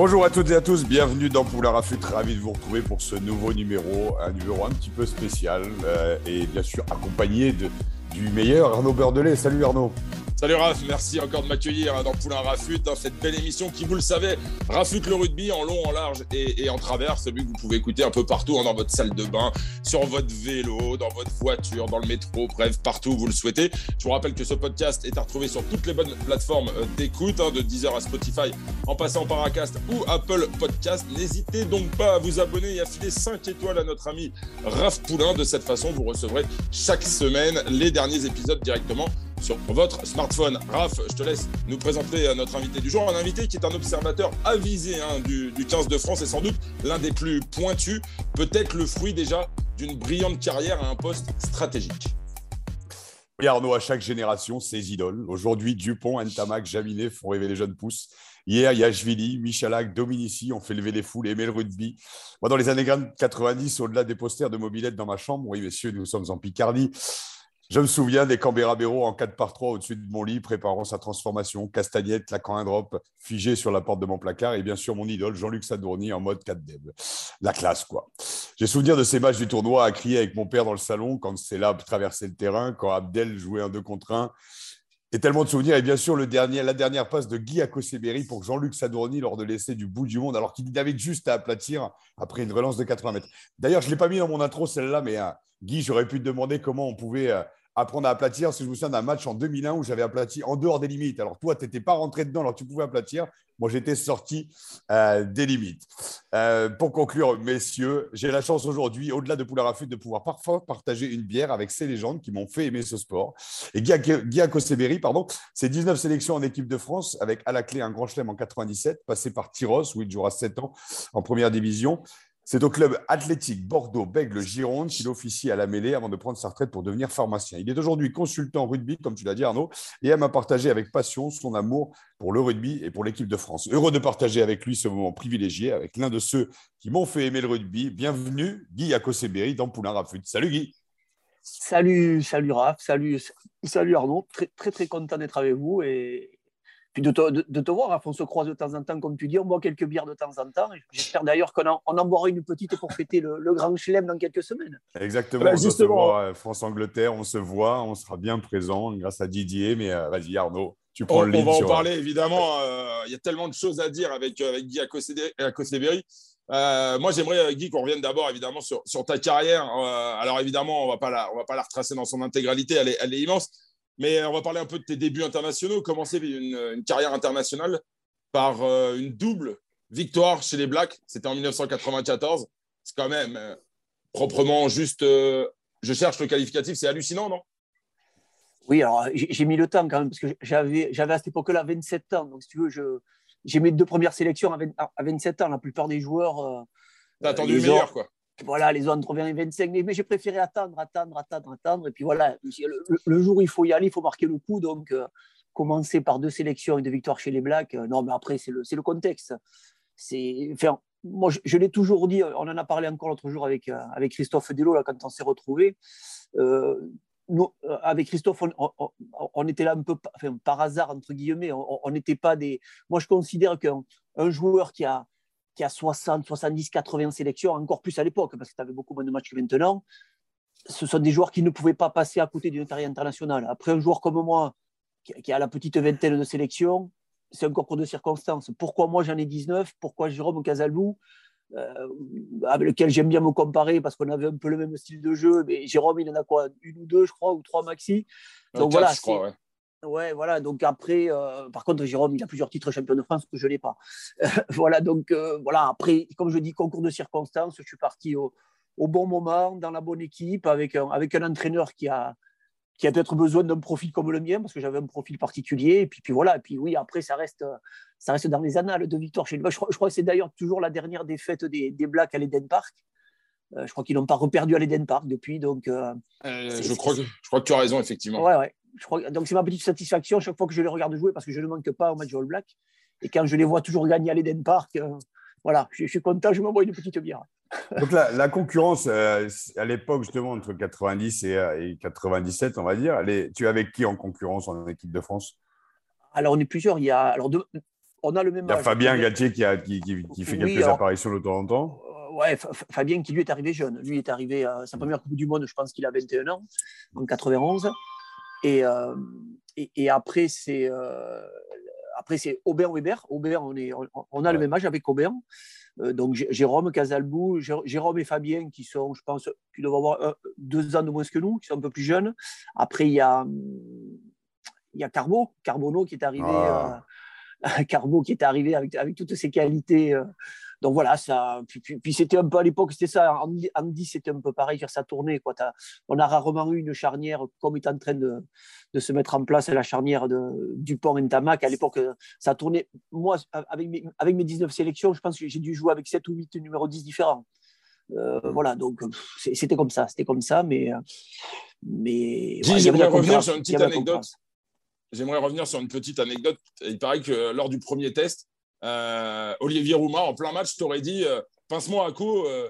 Bonjour à toutes et à tous, bienvenue dans Poulain Rafut, ravi de vous retrouver pour ce nouveau numéro, un numéro un petit peu spécial euh, et bien sûr accompagné de, du meilleur Arnaud Beurdelet. Salut Arnaud. Salut Raph, merci encore de m'accueillir hein, dans Poulain Rafut, dans cette belle émission qui, vous le savez, rafute le rugby en long, en large et, en travers, celui que vous pouvez écouter un peu partout, hein, dans votre salle de bain, sur votre vélo, dans votre voiture, dans le métro, bref, partout où vous le souhaitez. Je vous rappelle que ce podcast est à retrouver sur toutes les bonnes plateformes euh, d'écoute, hein, de Deezer à Spotify, en passant par Acast ou Apple Podcast. N'hésitez donc pas à vous abonner et à filer 5 étoiles à notre ami Raph Poulain. De cette façon, vous recevrez chaque semaine les derniers épisodes directement sur votre smartphone. Raph, je te laisse nous présenter notre invité du jour, un invité qui est un observateur avisé hein, du, 15 de France et sans doute l'un des plus pointus, peut-être le fruit déjà d'une brillante carrière à un poste stratégique. Oui, Arnaud, à chaque génération, ses idoles. Aujourd'hui, Dupont, Ntamak, Jaminet font rêver les jeunes pousses. Hier, Yachvili, Michalak, Dominici ont fait lever les foules, aimer le rugby. Moi, dans les années 90, au-delà des posters de mobilette dans ma chambre, oui, messieurs, nous sommes en Picardie. Je me souviens des Cambérabéro en 4 par 3 au-dessus de mon lit, préparant sa transformation. Castagnette, claquant un drop, figé sur la porte de mon placard. Et bien sûr, mon idole, Jean-Luc Sadourny, en mode 4 dev. La classe, quoi. J'ai souvenir de ces matchs du tournoi à crier avec mon père dans le salon quand là traversait le terrain, quand Abdel jouait un 2 contre 1. Et tellement de souvenirs. Et bien sûr, la dernière passe de Guy Akoseberi pour Jean-Luc Sadourny lors de l'essai du bout du monde, alors qu'il avait juste à aplatir après une relance de 80 mètres. D'ailleurs, je ne l'ai pas mis dans mon intro, celle-là, mais euh, Guy, j'aurais pu te demander comment on pouvait euh, apprendre à aplatir. Si je me souviens d'un match en 2001 où j'avais aplati en dehors des limites. Alors toi, tu n'étais pas rentré dedans, alors tu pouvais aplatir. Moi, j'étais sorti euh, des limites. Euh, pour conclure, messieurs, j'ai la chance aujourd'hui, au-delà de Poulain Rafut, de pouvoir parfois partager une bière avec ces légendes qui m'ont fait aimer ce sport. Et Guy Akoseberi, pardon, c'est 19 sélections en équipe de France, avec à la clé un grand chelem en 97, passé par Tyros, où il jouera 7 ans en première division. C'est au club athlétique Bordeaux-Bègle-Gironde qu'il officie à la mêlée avant de prendre sa retraite pour devenir pharmacien. Il est aujourd'hui consultant rugby, comme tu l'as dit Arnaud, et aime à partager avec passion son amour pour le rugby et pour l'équipe de France. Heureux de partager avec lui ce moment privilégié avec l'un de ceux qui m'ont fait aimer le rugby. Bienvenue, Guy Akoseberi dans Poulain Rafut. Salut Guy. Salut, salut Raph, salut, salut Arnaud. Très, très, content d'être avec vous de te, voir. On se croise de temps en temps, comme tu dis, on boit quelques bières de temps en temps. J'espère d'ailleurs qu'on en, on en boira une petite pour fêter le, grand chelem dans quelques semaines. Exactement. Ben, justement. Euh, France-Angleterre, on se voit, on sera bien présent grâce à Didier. Mais euh, vas-y, Arnaud. Tu prends on, le on va en parler évidemment. Euh, il y a tellement de choses à dire avec, avec Guy Akoseberi. moi, j'aimerais, Guy, qu'on revienne d'abord évidemment sur, sur ta carrière. alors, évidemment, on ne va pas la retracer dans son intégralité, elle est, elle est immense. Mais on va parler un peu de tes débuts internationaux. Commencer une, une carrière internationale par euh, une double victoire chez les Blacks? C'était en 1994. C'est quand même euh, proprement juste. Euh, je cherche le qualificatif, c'est hallucinant, non? Oui, alors j'ai mis le temps quand même, parce que j'avais, à cette époque-là 27 ans. Donc, si tu veux, j'ai mes deux premières sélections à, 27 ans. La plupart des joueurs. T'as attendu le meilleur, quoi voilà, les 20 et 25. Mais, j'ai préféré attendre, attendre, attendre, attendre. Et puis voilà, le, jour où il faut y aller, il faut marquer le coup. Donc, euh, commencer par deux sélections et deux victoires chez les Blacks, euh, non, mais après, c'est le, le, contexte. C'est, enfin, moi, je, l'ai toujours dit, on en a parlé encore l'autre jour avec, euh, avec Christophe Delo, là, quand on s'est retrouvés. avec Christophe, on, était là un peu enfin, par hasard, entre guillemets. On n'était pas des. Moi, je considère qu'un joueur qui a, qui a 60, 70, 80 sélections, encore plus à l'époque, parce que tu avais beaucoup moins de matchs que maintenant, ce sont des joueurs qui ne pouvaient pas passer à côté d'une carrière internationale. Après, un joueur comme moi, qui a la petite vingtaine de sélections, c'est un concours de circonstances. Pourquoi moi j'en ai 19 Pourquoi Jérôme Casalbou, euh, avec lequel j'aime bien me comparer parce qu'on avait un peu le même style de jeu, mais Jérôme, il en a quoi? Une ou deux, je crois, ou trois maxi. Donc voilà, je crois, ouais. Ouais, voilà. Donc après, euh, par contre, Jérôme, il a plusieurs titres champion de France que je n'ai pas. voilà. Donc euh, voilà. Après, comme je dis, concours de circonstances, je suis parti au, bon moment, dans la bonne équipe, avec un, avec un entraîneur qui a, qui a peut-être besoin d'un profil comme le mien, parce que j'avais un profil particulier. Et puis, puis voilà. Et puis oui, après, ça reste, ça reste dans les annales de victoire chez lui. Je, crois, je crois que c'est d'ailleurs toujours la dernière défaite des, des Blacks à l'Eden Park. Euh, je crois qu'ils n'ont pas reperdu à l'Eden Park depuis. Donc, je, crois que, je crois que tu as raison, effectivement. Ouais, ouais. Je crois, donc, c'est ma petite satisfaction chaque fois que je les regarde jouer parce que je ne manque pas au match All Black. Et quand je les vois toujours gagner à l'Eden Park, voilà, je, suis content, je m'envoie une petite bière. Donc la, la concurrence à l'époque justement entre 90 et, 97, on va dire, tu es avec qui en concurrence en équipe de France? Alors on est plusieurs. Il y a alors on a le même. Il y a Fabien Gatier qui, a, qui, qui, fait quelques apparitions de temps en temps ouais, Fabien qui lui est arrivé jeune. Lui est arrivé à sa première Coupe du Monde, je pense qu'il a 21 ans, en 91. Euh, et, et, après, c'est euh, après c'est Aubert Weber. Aubert, on, est, on, a le même âge avec Aubert. Euh, donc Jérôme, Casalbou, Jérôme et Fabien qui sont, je pense, qui doivent avoir deux ans de moins que nous, qui sont un peu plus jeunes. Après, il y a, il y a Carbo, Carbono qui est arrivé. Ah. Carbo qui est arrivé avec, avec toutes ses qualités donc voilà, ça. Puis, c'était un peu à l'époque, c'était ça. Andy, c'était un peu pareil, sa tournée. Quoi. on a rarement eu une charnière comme est en train de, de se mettre en place la charnière de Dupont-Ntamak. À l'époque, ça tournait. Moi, avec mes, avec mes 19 sélections, je pense que j'ai dû jouer avec 7 ou 8 numéros 10 différents. Euh, voilà, donc c'était comme ça, c'était comme ça, mais. mais j'aimerais revenir sur une petite anecdote. J'aimerais revenir sur une petite anecdote. Il paraît que lors du premier test, euh, Olivier Rouma, en plein match, t'aurais dit euh, Pince-moi à coup, euh,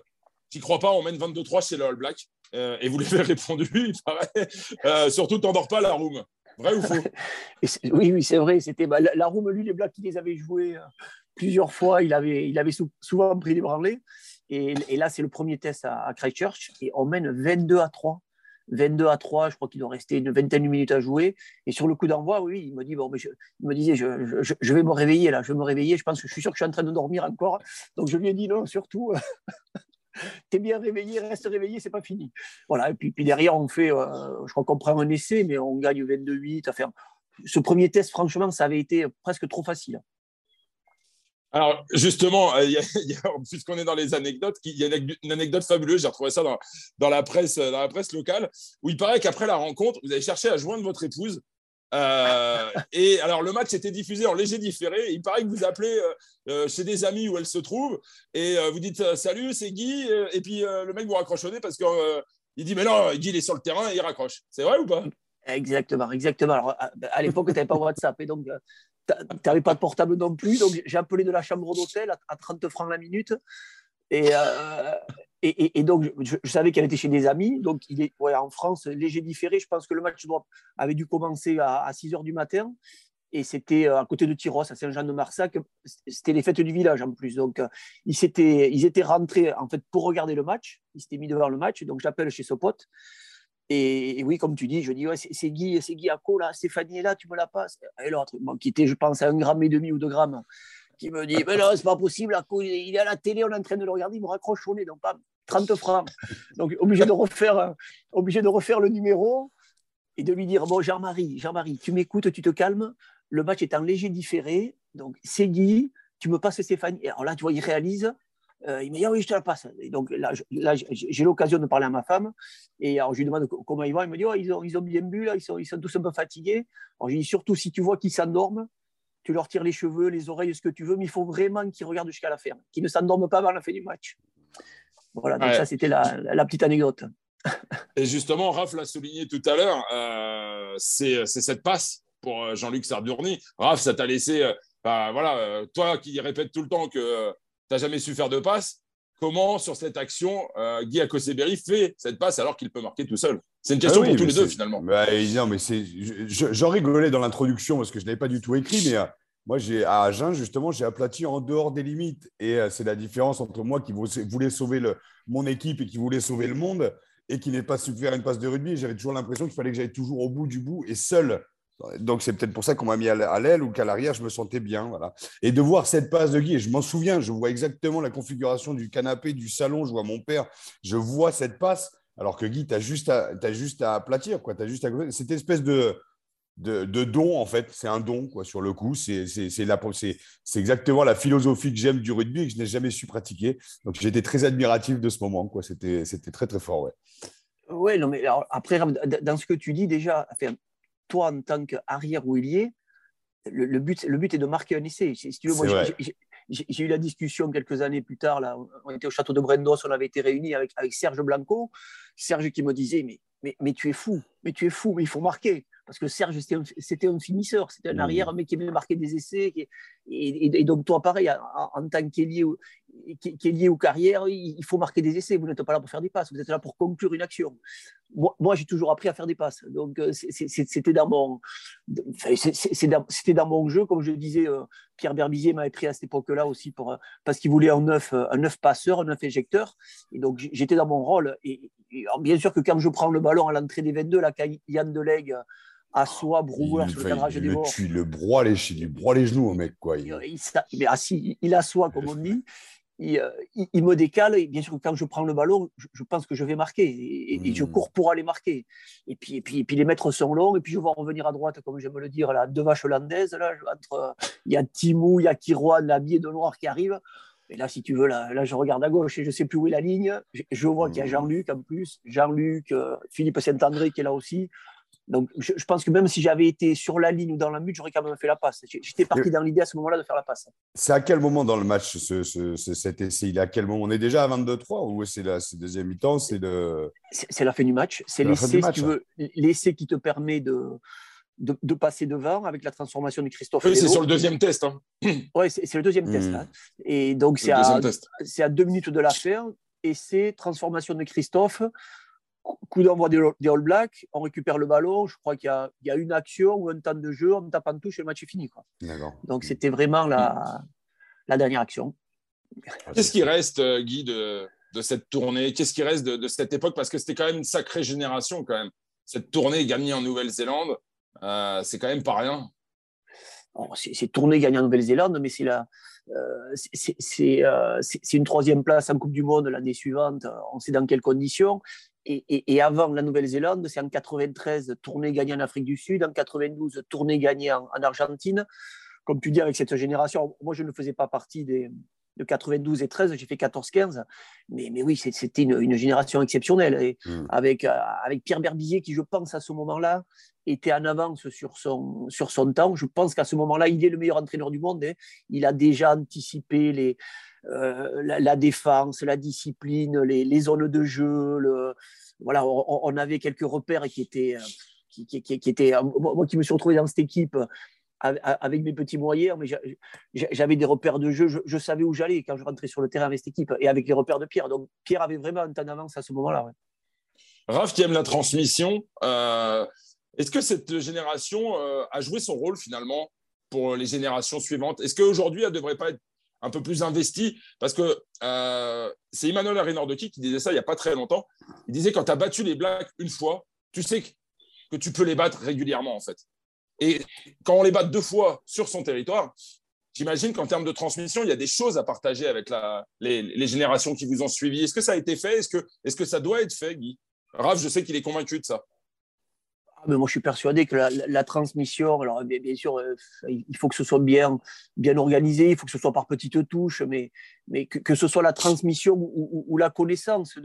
crois pas, on mène 22-3 chez le All Black. et vous l'avez répondu, il paraît. surtout, t'endors pas la Room. Vrai ou faux? Oui, oui, c'est vrai. C'était bah, la, Room, lui, les Blacks, il les avait joués plusieurs fois. Il avait, il avait souvent pris les branlés. Et, et là, c'est le premier test à, à Christchurch. Et on mène 22 à 3 22 à 3, je crois qu'il doit rester une vingtaine de minutes à jouer. Et sur le coup d'envoi, oui, il me dit, il me disait, je, vais me réveiller là, je vais me réveiller. Je pense que je suis sûr que je suis en train de dormir encore. Donc je lui ai dit non, surtout. T'es bien réveillé, reste réveillé, c'est pas fini. Voilà, et puis, puis derrière, on fait, euh, je crois qu'on prend un essai, mais on gagne 22-8. Enfin, ce premier test, franchement, ça avait été presque trop facile. Alors, justement, euh, puisqu'on est dans les anecdotes, il y a une anecdote fabuleuse, j'ai retrouvé ça dans, la presse, dans la presse locale, où il paraît qu'après la rencontre, vous avez cherché à joindre votre épouse. Euh, et alors, le match était diffusé en léger différé. Il paraît que vous appelez euh, chez des amis où elle se trouve et vous dites Salut, c'est Guy. Et puis le mec vous raccrochonnez parce qu'il dit Mais non, Guy, il est sur le terrain et il raccroche. C'est vrai ou pas? Exactement, exactement. Alors, à, l'époque, tu n'avais pas WhatsApp. Et donc, tu n'avais pas de portable non plus, donc j'ai appelé de la chambre d'hôtel à, 30 francs la minute. Et, euh, et, donc, je, savais qu'elle était chez des amis. Donc, il est ouais, en France, léger différé. Je pense que le match avait dû commencer à, 6 h du matin. Et c'était euh, à côté de Tyros, à Saint-Jean-de-Marsac. C'était les fêtes du village en plus. Donc, euh, ils, étaient, ils étaient rentrés en fait, pour regarder le match. Ils s'étaient mis devant le match. Donc, j'appelle chez ce pote. Et, oui, comme tu dis, je dis, ouais, c'est Guy, c'est Guy Acco, là, Stéphanie est là, tu me la passes. Et l'autre, qui était, je pense, à un gramme et demi ou deux grammes, qui me dit, mais non, c'est pas possible, il est à la télé, on est en train de le regarder, il me raccroche au nez, donc pas 30 francs. Donc, obligé de refaire, obligé de refaire le numéro et de lui dire, bon, Jean-Marie, Jean-Marie, tu m'écoutes, tu te calmes, le match est en léger différé, donc c'est Guy, tu me passes Stéphanie. Et alors là, tu vois, il réalise, euh, il m'a dit ah oui, je te la passe. Et donc là, j'ai l'occasion de parler à ma femme. Et alors je lui demande comment ils vont. Il me dit oh, ils, ont, ils ont bien bu, là, ils, sont, ils sont tous un peu fatigués. Alors je lui dis surtout si tu vois qu'ils s'endorment, tu leur tires les cheveux, les oreilles, ce que tu veux, mais il faut vraiment qu'ils regardent jusqu'à la fin, qu'ils ne s'endorment pas avant la fin du match. Voilà, donc ça c'était la, la, petite anecdote. Et justement, Raph l'a souligné tout à l'heure, euh, c'est cette passe pour euh, Jean-Luc Sardurny. Raph, ça t'a laissé, bah, voilà, toi qui répètes tout le temps que n'as jamais su faire de passe. Comment, sur cette action, euh, Guy Akoseberi fait cette passe alors qu'il peut marquer tout seul? C'est une question ah pour tous les deux, finalement. Bah, non, mais j'en rigolais dans l'introduction parce que je n'avais pas du tout écrit, mais euh, moi, j'ai à Agen, justement, j'ai aplati en dehors des limites. Et euh, c'est la différence entre moi qui voulais sauver le, mon équipe et qui voulait sauver le monde et qui n'ai pas su faire une passe de rugby. J'avais toujours l'impression qu'il fallait que j'aille toujours au bout du bout et seul donc, c'est peut-être pour ça qu'on m'a mis à l'aile ou qu'à l'arrière, je me sentais bien. Voilà. Et de voir cette passe de Guy, et je m'en souviens, je vois exactement la configuration du canapé, du salon, je vois mon père, je vois cette passe, alors que Guy, tu as juste à, juste à aplatir. Quoi. As juste. Cette espèce de, de, don, en fait, c'est un don quoi, sur le coup. C'est exactement la philosophie que j'aime du rugby et que je n'ai jamais su pratiquer. Donc, j'étais très admiratif de ce moment. C'était très, très fort. Ouais. Oui, non, mais après, dans ce que tu dis déjà, toi en tant qu'arrière ou ailier, le, but, le but est de marquer un essai. Si tu veux, moi, j'ai eu la discussion quelques années plus tard. Là, on était au château de Brendos, on avait été réunis avec, avec Serge Blanco. Serge qui me disait mais, mais, mais tu es fou, mais tu es fou, mais il faut marquer parce que Serge, c'était un, finisseur, c'était un mmh. arrière, mais qui aimait marquer des essais. et, donc, toi, pareil, en, tant qu'ailier ou, ou carrière, il faut marquer des essais. Vous n'êtes pas là pour faire des passes, vous êtes là pour conclure une action. Moi, j'ai toujours appris à faire des passes. Donc, euh, c'était dans, mon, c'était dans mon jeu. Comme je disais, euh, Pierre Berbizier m'avait pris à cette époque-là aussi pour, euh, parce qu'il voulait un neuf, un neuf passeur, un neuf éjecteur. Et donc, j'étais dans mon rôle. Et, bien sûr que quand je prends le ballon à l'entrée des 22, là, quand Yann Delegue assoit Brouwer sur le cadrage des le broie les, il broie les genoux au mec. Quoi. Il, il, il, assis, il assoit, comme on dit. Euh, il, me décale. Et bien sûr, quand je prends le ballon, je, pense que je vais marquer. Et, je hmm. cours pour aller marquer. Et puis, et, puis, et puis les mètres sont longs. Et puis je vais revenir à droite, comme j'aime le dire, là, deux vaches hollandaises. Là, entre, il y a Timou, il y a Kirouan, habillé de noir qui arrive. Et là, si tu veux, là, là, je regarde à gauche et je ne sais plus où est la ligne. Je, vois qu'il y a hmm. Jean-Luc en plus. Jean-Luc, euh, Philippe Saint-André qui est là aussi. Donc, je, pense que même si j'avais été sur la ligne ou dans la but, j'aurais quand même fait la passe. J'étais parti dans l'idée à ce moment-là de faire la passe. C'est à quel moment dans le match ce, cet essai? Il est à quel moment? On est déjà à 22-3 ou c'est la deuxième mi-temps? C'est de... la fin du match. C'est l'essai, si tu veux, l'essai qui te permet de, de, passer devant avec la transformation de Christophe. Oui, c'est sur le deuxième test. Hein. Oui, c'est le deuxième test. Hmm. Hein. Et donc, c'est à, à, deux minutes de la fin. Essai, transformation de Christophe coup d'envoi des, All Blacks, on récupère le ballon. Je crois qu'il y, a une action ou un temps de jeu, on tape en touche et le match est fini. Donc c'était vraiment la, dernière action. Qu'est-ce qui reste, euh, Guy, de, cette tournée? Qu'est-ce qui reste de, cette époque? Parce que c'était quand même une sacrée génération, quand même. Cette tournée gagnée en Nouvelle-Zélande, euh, c'est quand même pas rien. c'est tournée gagnée en Nouvelle-Zélande, mais c'est la. Euh, c'est une troisième place en Coupe du Monde l'année suivante. On sait dans quelles conditions et, avant la Nouvelle-Zélande, c'est en 93, tournée gagnée en Afrique du Sud, en 92, tournée gagnée en, Argentine. Comme tu dis, avec cette génération, moi je ne faisais pas partie des, de 92 et 13, j'ai fait 14-15. Mais, mais oui, c'était une, génération exceptionnelle. Et avec, euh, avec Pierre Berbizier, qui je pense à ce moment-là était en avance sur son, sur son temps. Je pense qu'à ce moment-là, il est le meilleur entraîneur du monde. Hein. Il a déjà anticipé les, euh, la, défense, la discipline, les, zones de jeu. Voilà, on, avait quelques repères qui étaient, euh, qui, qui, étaient, euh, moi qui me suis retrouvé dans cette équipe avec mes petits moyens, mais j'avais des repères de jeu, je, savais où j'allais quand je rentrais sur le terrain avec cette équipe et avec les repères de Pierre. Donc Pierre avait vraiment un temps d'avance à ce moment-là. Raph qui aime la transmission, est-ce que cette génération a joué son rôle finalement pour les générations suivantes? Est-ce qu'aujourd'hui, elle ne devrait pas être un peu plus investi, parce que euh, c'est Emmanuel Arénordoki qui disait ça il n'y a pas très longtemps. Il disait quand tu as battu les Blacks une fois, tu sais que, tu peux les battre régulièrement, en fait. Et quand on les bat deux fois sur son territoire, j'imagine qu'en termes de transmission, il y a des choses à partager avec les, générations qui vous ont suivi. Est-ce que ça a été fait? Est-ce que, est que ça doit être fait, Guy? Raph, je sais qu'il est convaincu de ça. Ah, mais moi, je suis persuadé que la, transmission, alors bien, sûr, euh, il faut que ce soit bien, bien organisé, il faut que ce soit par petites touches, mais, mais que, ce soit la transmission ou, la connaissance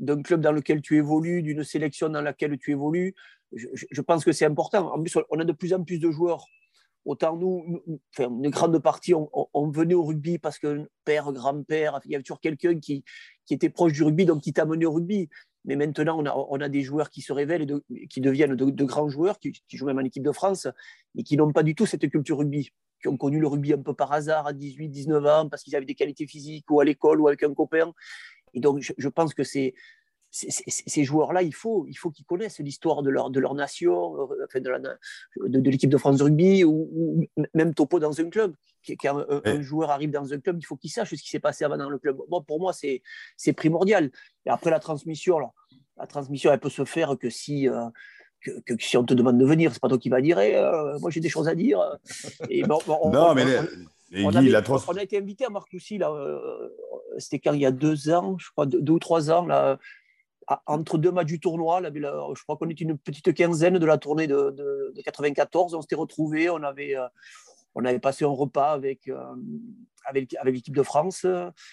d'un club dans lequel tu évolues, d'une sélection dans laquelle tu évolues, je, pense que c'est important. En plus, on a de plus en plus de joueurs. Autant nous, enfin, une grande partie, on, venait au rugby parce que père, grand-père, il y avait toujours quelqu'un qui, qui était proche du rugby, donc qui t'a mené au rugby. Mais maintenant, on a, des joueurs qui se révèlent et qui deviennent de, grands joueurs, qui, jouent même en équipe de France, et qui n'ont pas du tout cette culture rugby, qui ont connu le rugby un peu par hasard à 18, 19 ans, parce qu'ils avaient des qualités physiques, ou à l'école, ou avec un copain. Et donc, je, pense que ces joueurs-là, il faut, il faut qu'ils connaissent l'histoire de leur, nation, euh, de, l'équipe de France rugby, ou, même Topo dans un club. Quand un, joueur arrive dans un club, il faut qu'il sache ce qui s'est passé avant dans le club. Bon, pour moi, c'est primordial. Et après, la transmission, la transmission, elle peut se faire que si, euh, que, si on te demande de venir. C'est pas toi qui vas dire, eh, euh, moi j'ai des choses à dire. Et bon, non, mais on, a été invité à Marcoussis, là, c'était quand il y a deux ans, je crois, deux, ou trois ans, là, entre deux matchs du tournoi, là, je crois qu'on était une petite quinzaine de la tournée de, de, 94. On s'était retrouvés, on avait, on avait passé un repas avec, avec, avec l'équipe de France.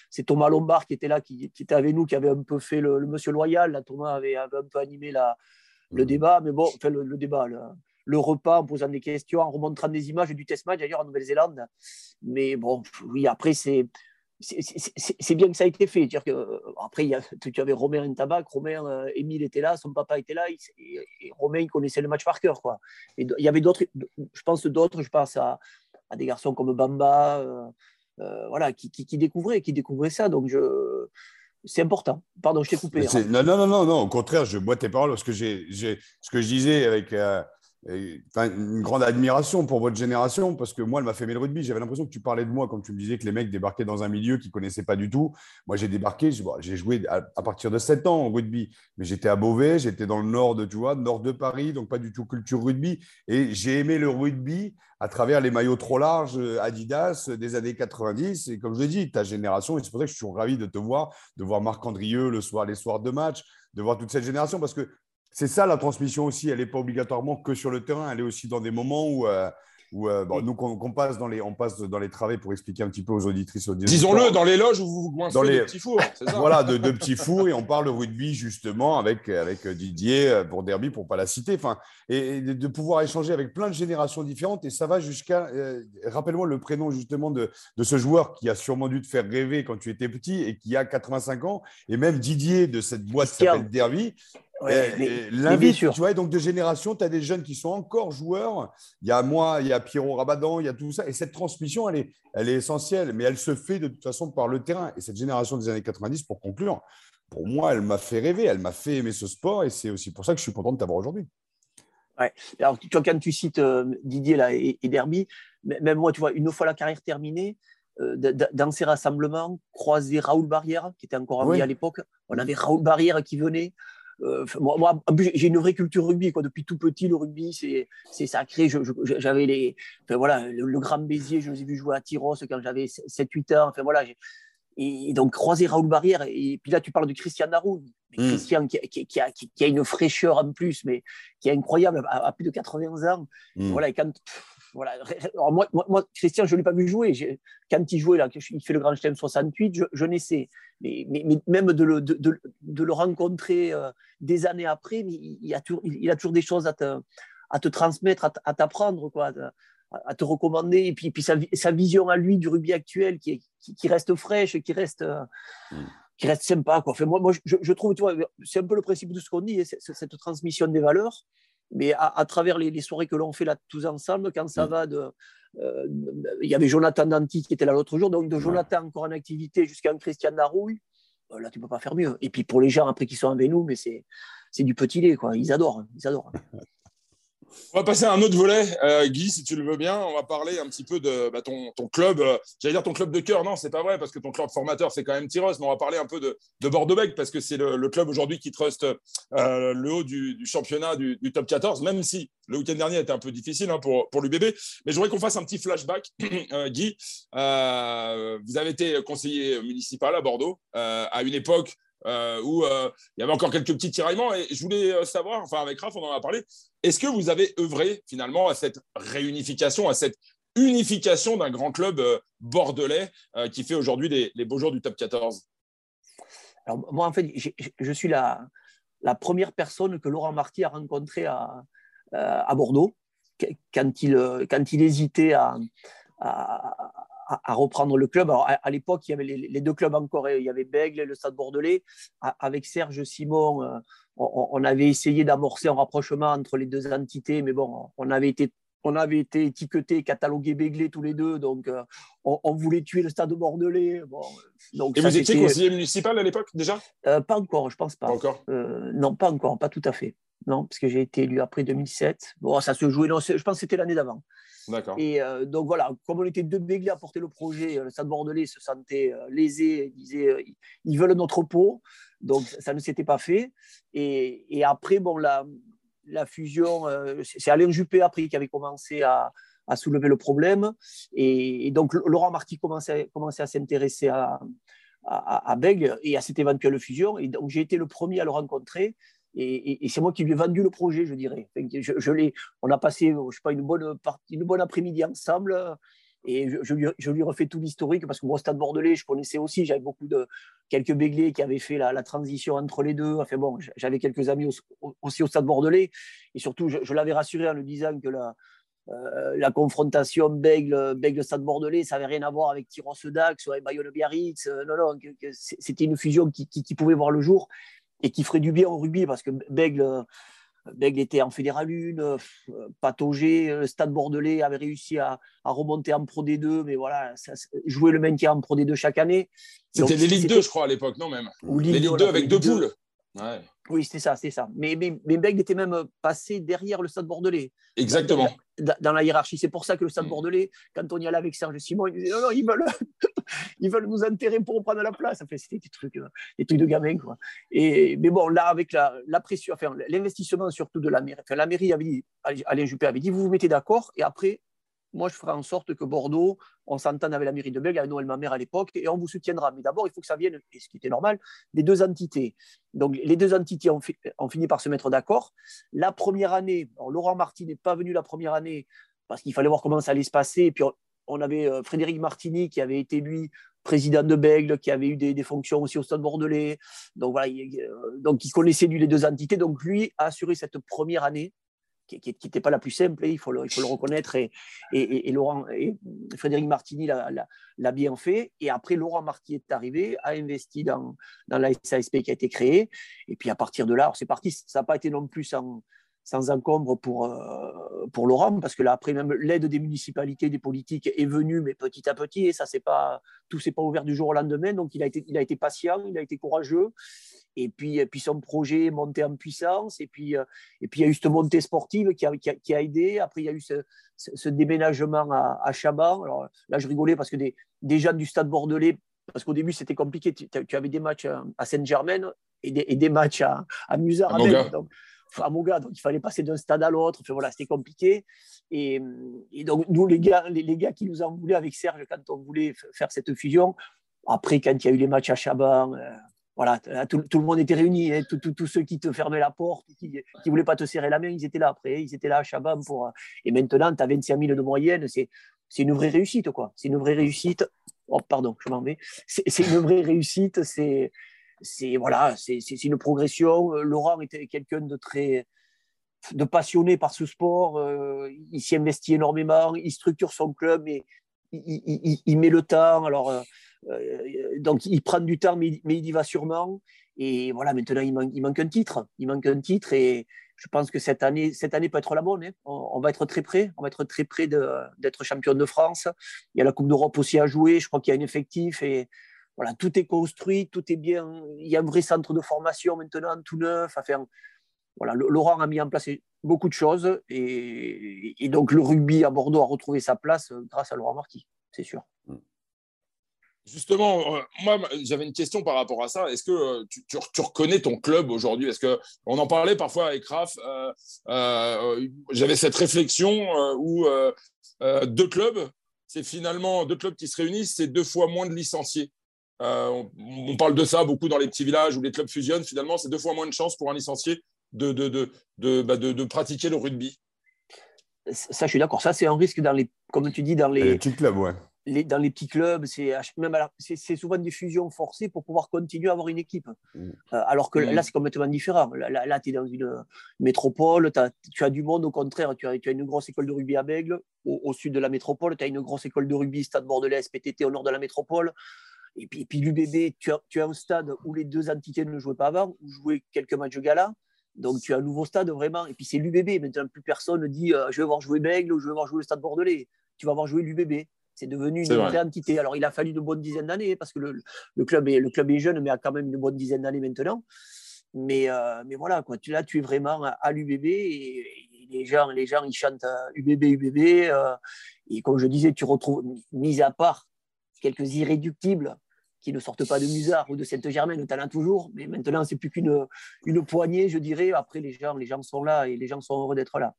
C'est Thomas Lombard qui était là, qui, était avec nous, qui avait un peu fait le, monsieur loyal. Là, Thomas avait, un peu animé la, le mmh. débat, mais bon, enfin, le, débat, le, repas en posant des questions, en remontrant des images du test match d'ailleurs en Nouvelle-Zélande. Mais bon, oui, après, c'est c'est bien que ça a été fait. Dire que, euh, après, il y a, tu avais Romain et Tabac, Romain, euh, Émile était là, son papa était là, et, Romain, il connaissait le match par cœur. Quoi. Et il y avait d'autres, je pense d'autres, je pense à, à, des garçons comme Bamba, euh, voilà, qui, découvraient, qui découvraient ça. Donc, je, c'est important. Pardon, je t'ai coupé. Hein. Non, non, non, non, au contraire, je bois tes paroles parce que j'ai, ce que je disais avec une grande admiration pour votre génération parce que moi, elle m'a fait aimer le rugby. J'avais l'impression que tu parlais de moi quand tu me disais que les mecs débarquaient dans un milieu qu'ils ne connaissaient pas du tout. Moi, j'ai débarqué, j'ai joué à, partir de 7 ans au rugby, mais j'étais à Beauvais, j'étais dans le nord de, tu vois, nord de Paris, donc pas du tout culture rugby. Et j'ai aimé le rugby à travers les maillots trop larges euh, Adidas des années 90. Et comme je l'ai dit, ta génération, et c'est pour ça que je suis ravi de te voir, de voir Marc Andrieux le soir, les soirs de match, de voir toute cette génération, parce que c'est ça la transmission aussi. Elle n'est pas obligatoirement que sur le terrain. Elle est aussi dans des moments où, euh, où euh, nous, on, passe dans les, on passe dans les travaux pour expliquer un petit peu aux auditrices. Aux Disons-le, dans les loges où vous vous coincez les... de petits fours. voilà, de, de, petits fours. Et on parle de rugby justement avec, avec Didier euh, pour Derby, pour ne pas la citer. Enfin, et, de, pouvoir échanger avec plein de générations différentes. Et ça va jusqu'à. Rappelle-moi le prénom justement de, de ce joueur qui a sûrement dû te faire rêver quand tu étais petit et qui a 85 ans. Et même Didier de cette boîte qui s'appelle Derby Ouais, tu vois, donc de génération, tu as des jeunes qui sont encore joueurs. Il y a moi, il y a Pierrot Rabadan, il y a tout ça. Et cette transmission, elle est, elle est essentielle, mais elle se fait de toute façon par le terrain. Et cette génération des années 90, pour conclure, pour moi, elle m'a fait rêver, elle m'a fait aimer ce sport. Et c'est aussi pour ça que je suis content de t'avoir aujourd'hui. Ouais. Alors, tu vois, quand tu cites euh, Didier là, et, Derby, même moi, tu vois, une fois la carrière terminée, euh, dans ces rassemblements, croiser Raoul Barrière, qui était encore en vie à l'époque. On avait Raoul Barrière qui venait. Euh, moi, j'ai une vraie culture rugby. Quoi. Depuis tout petit, le rugby, c'est sacré. J'avais les, voilà, le, Grand Bézier, je les ai vus jouer à Tyros quand j'avais 7-8 ans. Enfin, voilà, et donc, croiser Raoul Barrière. Et puis là, tu parles de Christian Darou. Hmm. Christian qui, qui, a, qui, a, une fraîcheur en plus, mais qui est incroyable, à, plus de 80 ans. Hmm. Voilà, et quand, voilà. moi, moi, Christian, je ne l'ai pas vu jouer. Quand il jouait, là, il fait le Grand Chelem 68, je, je naissais. Mais, mais, même de le, de, de, le rencontrer euh, des années après, il, a toujours, il, a toujours des choses à te, à te transmettre, à t'apprendre, quoi, à, te recommander. Et puis, puis sa, sa, vision à lui du rugby actuel qui, qui, reste fraîche, qui reste. Euh, mm. qui reste sympa. Quoi. Enfin, moi, moi je, je trouve, c'est un peu le principe de ce qu'on dit, hein, cette transmission des valeurs mais à, travers les, soirées que l'on fait là tous ensemble, quand ça mm. va de. Euh, il y avait Jonathan Danti qui était là l'autre jour, donc de Jonathan encore en activité jusqu'à un Christian Darouille, euh, là tu peux pas faire mieux. Et puis pour les gens après qui sont avec nous, mais c'est du petit lait, quoi. Ils adorent, ils adorent. On va passer à un autre volet, euh, Guy, si tu le veux bien. On va parler un petit peu de bah, ton, club. Euh, j'allais dire ton club de cœur. Non, c'est pas vrai parce que ton club formateur, c'est quand même Tyros. Mais on va parler un peu de, de Bordeaux-Bègles parce que c'est le, club aujourd'hui qui truste euh, le haut du, championnat du, top 14, même si le week-end dernier était un peu difficile hein, pour, pour l'UBB. Mais j'aimerais qu'on fasse un petit flashback. Guy, vous avez été conseiller municipal à Bordeaux à une époque euh, où euh, il y avait encore quelques petits tiraillements. Et je voulais euh, savoir, enfin avec Raph, on en a parlé, est-ce que vous avez œuvré finalement à cette réunification, à cette unification d'un grand club bordelais qui fait aujourd'hui les, beaux jours du top 14 Alors moi, en fait, je suis la, première personne que Laurent Marty a rencontrée à, Bordeaux quand il, quand il hésitait à, reprendre le club. Alors, à, l'époque, il y avait les, deux clubs encore. Il y avait Bègle et le Stade Bordelais. avec Serge Simon, euh, on, avait essayé d'amorcer un rapprochement entre les deux entités, mais bon, on avait été on avait été étiquetés, catalogués, béglés tous les deux, donc euh, on, voulait tuer le stade bordelais. Bon, donc Et vous étiez conseiller municipal à l'époque déjà? euh, Pas encore, je pense pas. Pas encore Non, pas encore, pas tout à fait. Non, parce que j'ai été élu après 2007. Bon, ça se jouait, non, je pense que c'était l'année d'avant. Et euh, donc voilà, comme on était deux béglés à porter le projet, euh, le Stade Bordelais se sentait euh, lésé, disait ils veulent notre peau, donc ça ne s'était pas fait. Et, après, bon, la, fusion, c'est Alain Juppé après qui avait commencé à, soulever le problème. Et, donc Laurent Marty commençait, à s'intéresser à, à, et à cette éventuelle fusion. Et donc j'ai été le premier à le rencontrer. Et, c'est moi qui lui ai vendu le projet, je dirais. je, je on a passé, je sais pas, une bonne, partie, une bonne après-midi ensemble. Et je, lui, refais tout l'historique parce que moi, Stade Bordelais, je connaissais aussi, j'avais beaucoup de quelques béglés qui avaient fait la, transition entre les deux. Enfin bon, j'avais quelques amis aussi au Stade Bordelais. Et surtout, je, l'avais rassuré en lui disant que la, euh, confrontation Bègle-Stade Bordelais, ça n'avait rien à voir avec Tyros Dax ou avec Bayonne-Biarritz. Euh, non, non, c'était une fusion qui, pouvait voir le jour et qui ferait du bien au rugby parce que Bègle Bègle était en Fédéral 1, euh, pataugé, le Stade Bordelais avait réussi à, remonter en Pro D2, mais voilà, ça, jouer le maintien en Pro D2 chaque année. C'était l'élite 2, je crois, à l'époque, non même? L'élite 2 avec deux poules. Oui, c'était ça, c'est ça. Mais, mais, Bègle était même passé derrière le Stade Bordelais. Exactement. Dans, la hiérarchie. C'est pour ça que le Stade mm. Bordelais, quand on y allait avec Serge Simon, il disait non, non, ils veulent, ils veulent nous enterrer pour reprendre la place. Enfin, c'était des trucs, euh, des trucs de gamin. Quoi. Et, mais bon, là, avec la, la pression, enfin, l'investissement surtout de la mairie, enfin, la mairie avait dit, Alain Juppé avait dit, vous vous mettez d'accord et après, moi, je ferai en sorte que Bordeaux, on s'entende avec la mairie de Bègle, avec Noël Mamère à l'époque, et on vous soutiendra. Mais d'abord, il faut que ça vienne, et ce qui était normal, des deux entités. Donc, les deux entités ont, fini par se mettre d'accord. La première année, Laurent Marty n'est pas venu la première année parce qu'il fallait voir comment ça allait se passer. Et puis, on, avait euh, Frédéric Martini qui avait été, lui, président de Bègle, qui avait eu des, fonctions aussi au Stade Bordelais. Donc, voilà, il, euh, donc, il connaissait, lui, les deux entités. Donc, lui a assuré cette première année qui n'était pas la plus simple, il faut le, il faut le reconnaître. Et, Laurent, et Frédéric Martini l'a bien fait. Et après, Laurent Marty est arrivé, a investi dans, dans la SASP qui a été créée. Et puis à partir de là, c'est parti. Ça n'a pas été non plus sans, sans encombre pour, euh, pour Laurent, parce que là, après, même l'aide des municipalités, des politiques est venue, mais petit à petit, et ça, c'est pas, tout s'est pas ouvert du jour au lendemain. Donc, il a été, il a été patient, il a été courageux. Et puis, et puis son projet est monté en puissance. Et puis, euh, et puis il y a eu cette montée sportive qui a, qui a, aidé. Après, il y a eu ce, ce, déménagement à, à, Chaban. Alors là, je rigolais parce que des, des gens du stade bordelais, parce qu'au début, c'était compliqué. Tu, avais des matchs à Saint-Germain et des, et des, matchs à, à Musard. donc, à Moga, donc il fallait passer d'un stade à l'autre. Enfin, voilà, c'était compliqué. Et, donc, nous, les gars, les, gars qui nous en voulaient avec Serge, quand on voulait faire cette fusion, après, quand il y a eu les matchs à Chaban, euh, voilà, tout, le monde était réuni, hein, tous ceux qui te fermaient la porte, qui ne voulaient pas te serrer la main, ils étaient là après, ils étaient là à Chabam pour. Euh, et maintenant, tu as 25 000 de moyenne, c'est une vraie réussite, quoi. C'est une vraie réussite. Oh, pardon, je m'en vais. C'est une vraie réussite, c'est voilà, c'est une progression. Euh, Laurent était quelqu'un de très de passionné par ce sport. Euh, il s'y investit énormément, il structure son club et il, met le temps. Alors, euh, donc, il prend du temps, mais, il y va sûrement. Et voilà, maintenant, il manque, un titre. Il manque un titre et je pense que cette année, cette année peut être la bonne. Hein. On, va être très près. On va être très près d'être champion de France. Il y a la Coupe d'Europe aussi à jouer. Je crois qu'il y a un effectif voilà, tout est construit, tout est bien. Il y a un vrai centre de formation maintenant, tout neuf. Enfin, voilà, Laurent a mis en place beaucoup de choses et, donc le rugby à Bordeaux a retrouvé sa place grâce à Laurent Marty, c'est sûr. Mm. Justement, euh, moi, j'avais une question par rapport à ça. Est-ce que euh, tu, reconnais ton club aujourd'hui? Est-ce que on en parlait parfois avec Raph euh, J'avais cette réflexion où deux clubs, c'est finalement deux clubs qui se réunissent, c'est deux fois moins de licenciés. On, parle de ça beaucoup dans les petits villages où les clubs fusionnent. Finalement, c'est deux fois moins de chances pour un licencié de, de, de, de, bah, de pratiquer le rugby. Ça, je suis d'accord. Ça, c'est un risque dans les, comme tu dis, dans les, les petits clubs, ouais dans les petits clubs, c'est même c'est souvent des fusions forcées pour pouvoir continuer à avoir une équipe. Mm. Euh, alors que mm. là, c'est complètement différent. Là, tu es dans une métropole, tu as du monde, au contraire, tu as, tu as une grosse école de rugby à Bègle, au, sud de la métropole, tu as une grosse école de rugby, Stade Bordelais, PTT, au nord de la métropole. Et puis, puis l'UBB, tu as, tu as un stade où les deux entités ne jouaient pas avant, où jouaient quelques matchs de gala. Donc tu as un nouveau stade vraiment. Et puis c'est l'UBB. Maintenant, plus personne dit euh, je vais voir jouer Bègle ou je vais voir jouer le Stade Bordelais. Tu vas voir jouer l'UBB. C'est devenu une vraie entité. Alors, il a fallu une bonne dizaine d'années parce que le, club est, le club est jeune, mais a quand même une bonne dizaine d'années maintenant. Mais, euh, mais voilà, quoi. Tu, là, tu es vraiment à, l'UBB et, les, gens, les gens, ils chantent UBB, UBB. Euh, et comme je disais, tu retrouves, mis à part quelques irréductibles qui ne sortent pas de Musard ou de Sainte-Germaine, talent toujours, mais maintenant, c'est plus qu'une une poignée, je dirais. Après, les gens, les gens sont là et les gens sont heureux d'être là.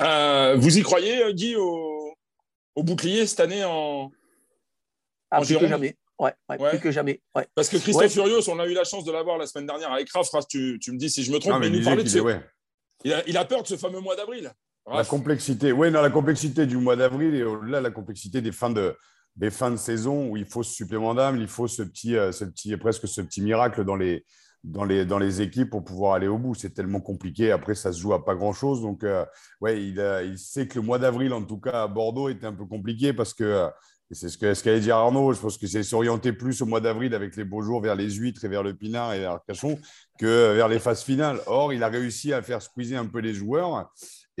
Euh, vous y croyez, Guy, au, au bouclier cette année en, ah, plus que jamais. Ouais, plus que jamais. Parce que Christophe Furios, on a eu la chance de l'avoir la semaine dernière avec Raph. tu, tu, me dis si je me trompe, mais, il nous parlait de il, a, il, a, peur de ce fameux mois d'avril. La complexité, oui, la complexité du mois d'avril et au-delà, la complexité des fins de, des fins de saison où il faut ce supplément d'âme, il faut ce petit, euh, ce petit, presque ce petit miracle dans les, dans les, dans les équipes pour pouvoir aller au bout. C'est tellement compliqué. Après, ça se joue à pas grand-chose. Donc, euh, ouais, il, il, sait que le mois d'avril, en tout cas à Bordeaux, était un peu compliqué parce que, euh, c'est ce qu'allait ce dire Arnaud, je pense que c'est s'orienter plus au mois d'avril avec les beaux jours vers les huîtres et vers le pinard et vers Cachon que vers les phases finales. Or, il a réussi à faire squeezer un peu les joueurs.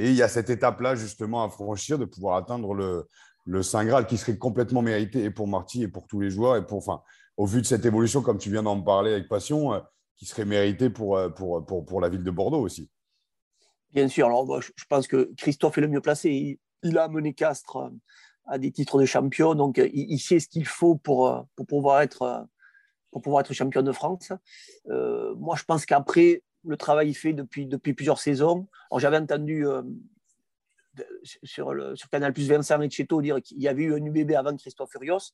Et il y a cette étape-là, justement, à franchir, de pouvoir atteindre le, Saint Graal qui serait complètement mérité et pour Marty et pour tous les joueurs. Et pour, enfin, au vu de cette évolution, comme tu viens d'en parler avec passion, euh, qui serait mérité pour, euh, pour, pour, pour, la ville de Bordeaux aussi. Bien sûr. Alors, je pense que Christophe est le mieux placé. Il, a amené Castres euh, à des titres de champion, donc il, sait ce qu'il faut pour, pour, pouvoir être, pour pouvoir être champion de France. moi, je pense qu'après, le travail fait depuis, depuis plusieurs saisons. J'avais entendu sur, le, sur Canal Plus Vincent et Cheto dire qu'il y avait eu un UBB avant Christophe Furios.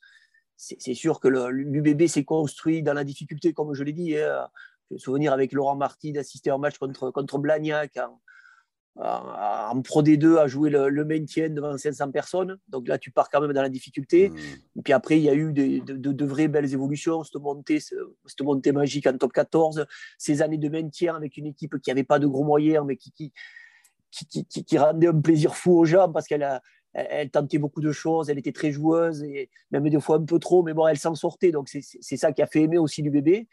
C'est sûr que l'UBB s'est construit dans la difficulté, comme je l'ai dit. Hein. Je me souvenir avec Laurent Marty d'assister à un match contre, contre Blagnac en, Pro D2 à jouer le, maintien devant 500 personnes. Donc là, tu pars quand même dans la difficulté. Mmh. Et puis après, il y a eu de, de, vraies belles évolutions, cette montée, cette montée magique en top 14, ces années de maintien avec une équipe qui n'avait pas de gros moyens, mais qui, qui qui, rendait un plaisir fou aux gens parce qu'elle elle, tentait beaucoup de choses, elle était très joueuse et même des fois un peu trop, mais bon, elle s'en sortait. Donc c'est ça qui a fait aimer aussi du bébé.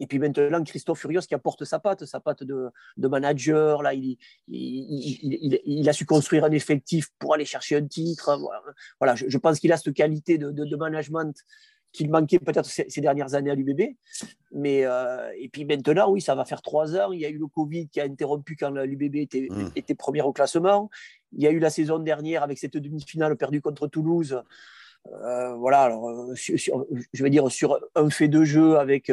Et puis maintenant, Christophe Furios qui apporte sa patte, sa patte de, manager. Là, il, il, a su construire un effectif pour aller chercher un titre. Voilà, je, pense qu'il a cette qualité de, de management qu'il manquait peut-être ces, dernières années à l'UBB. Mais, euh, et puis maintenant, oui, ça va faire trois ans. Il y a eu le Covid qui a interrompu quand l'UBB était, mmh. était première au classement. Il y a eu la saison dernière avec cette demi-finale perdue contre Toulouse. Euh, voilà, alors, euh, je vais dire sur un fait de jeu avec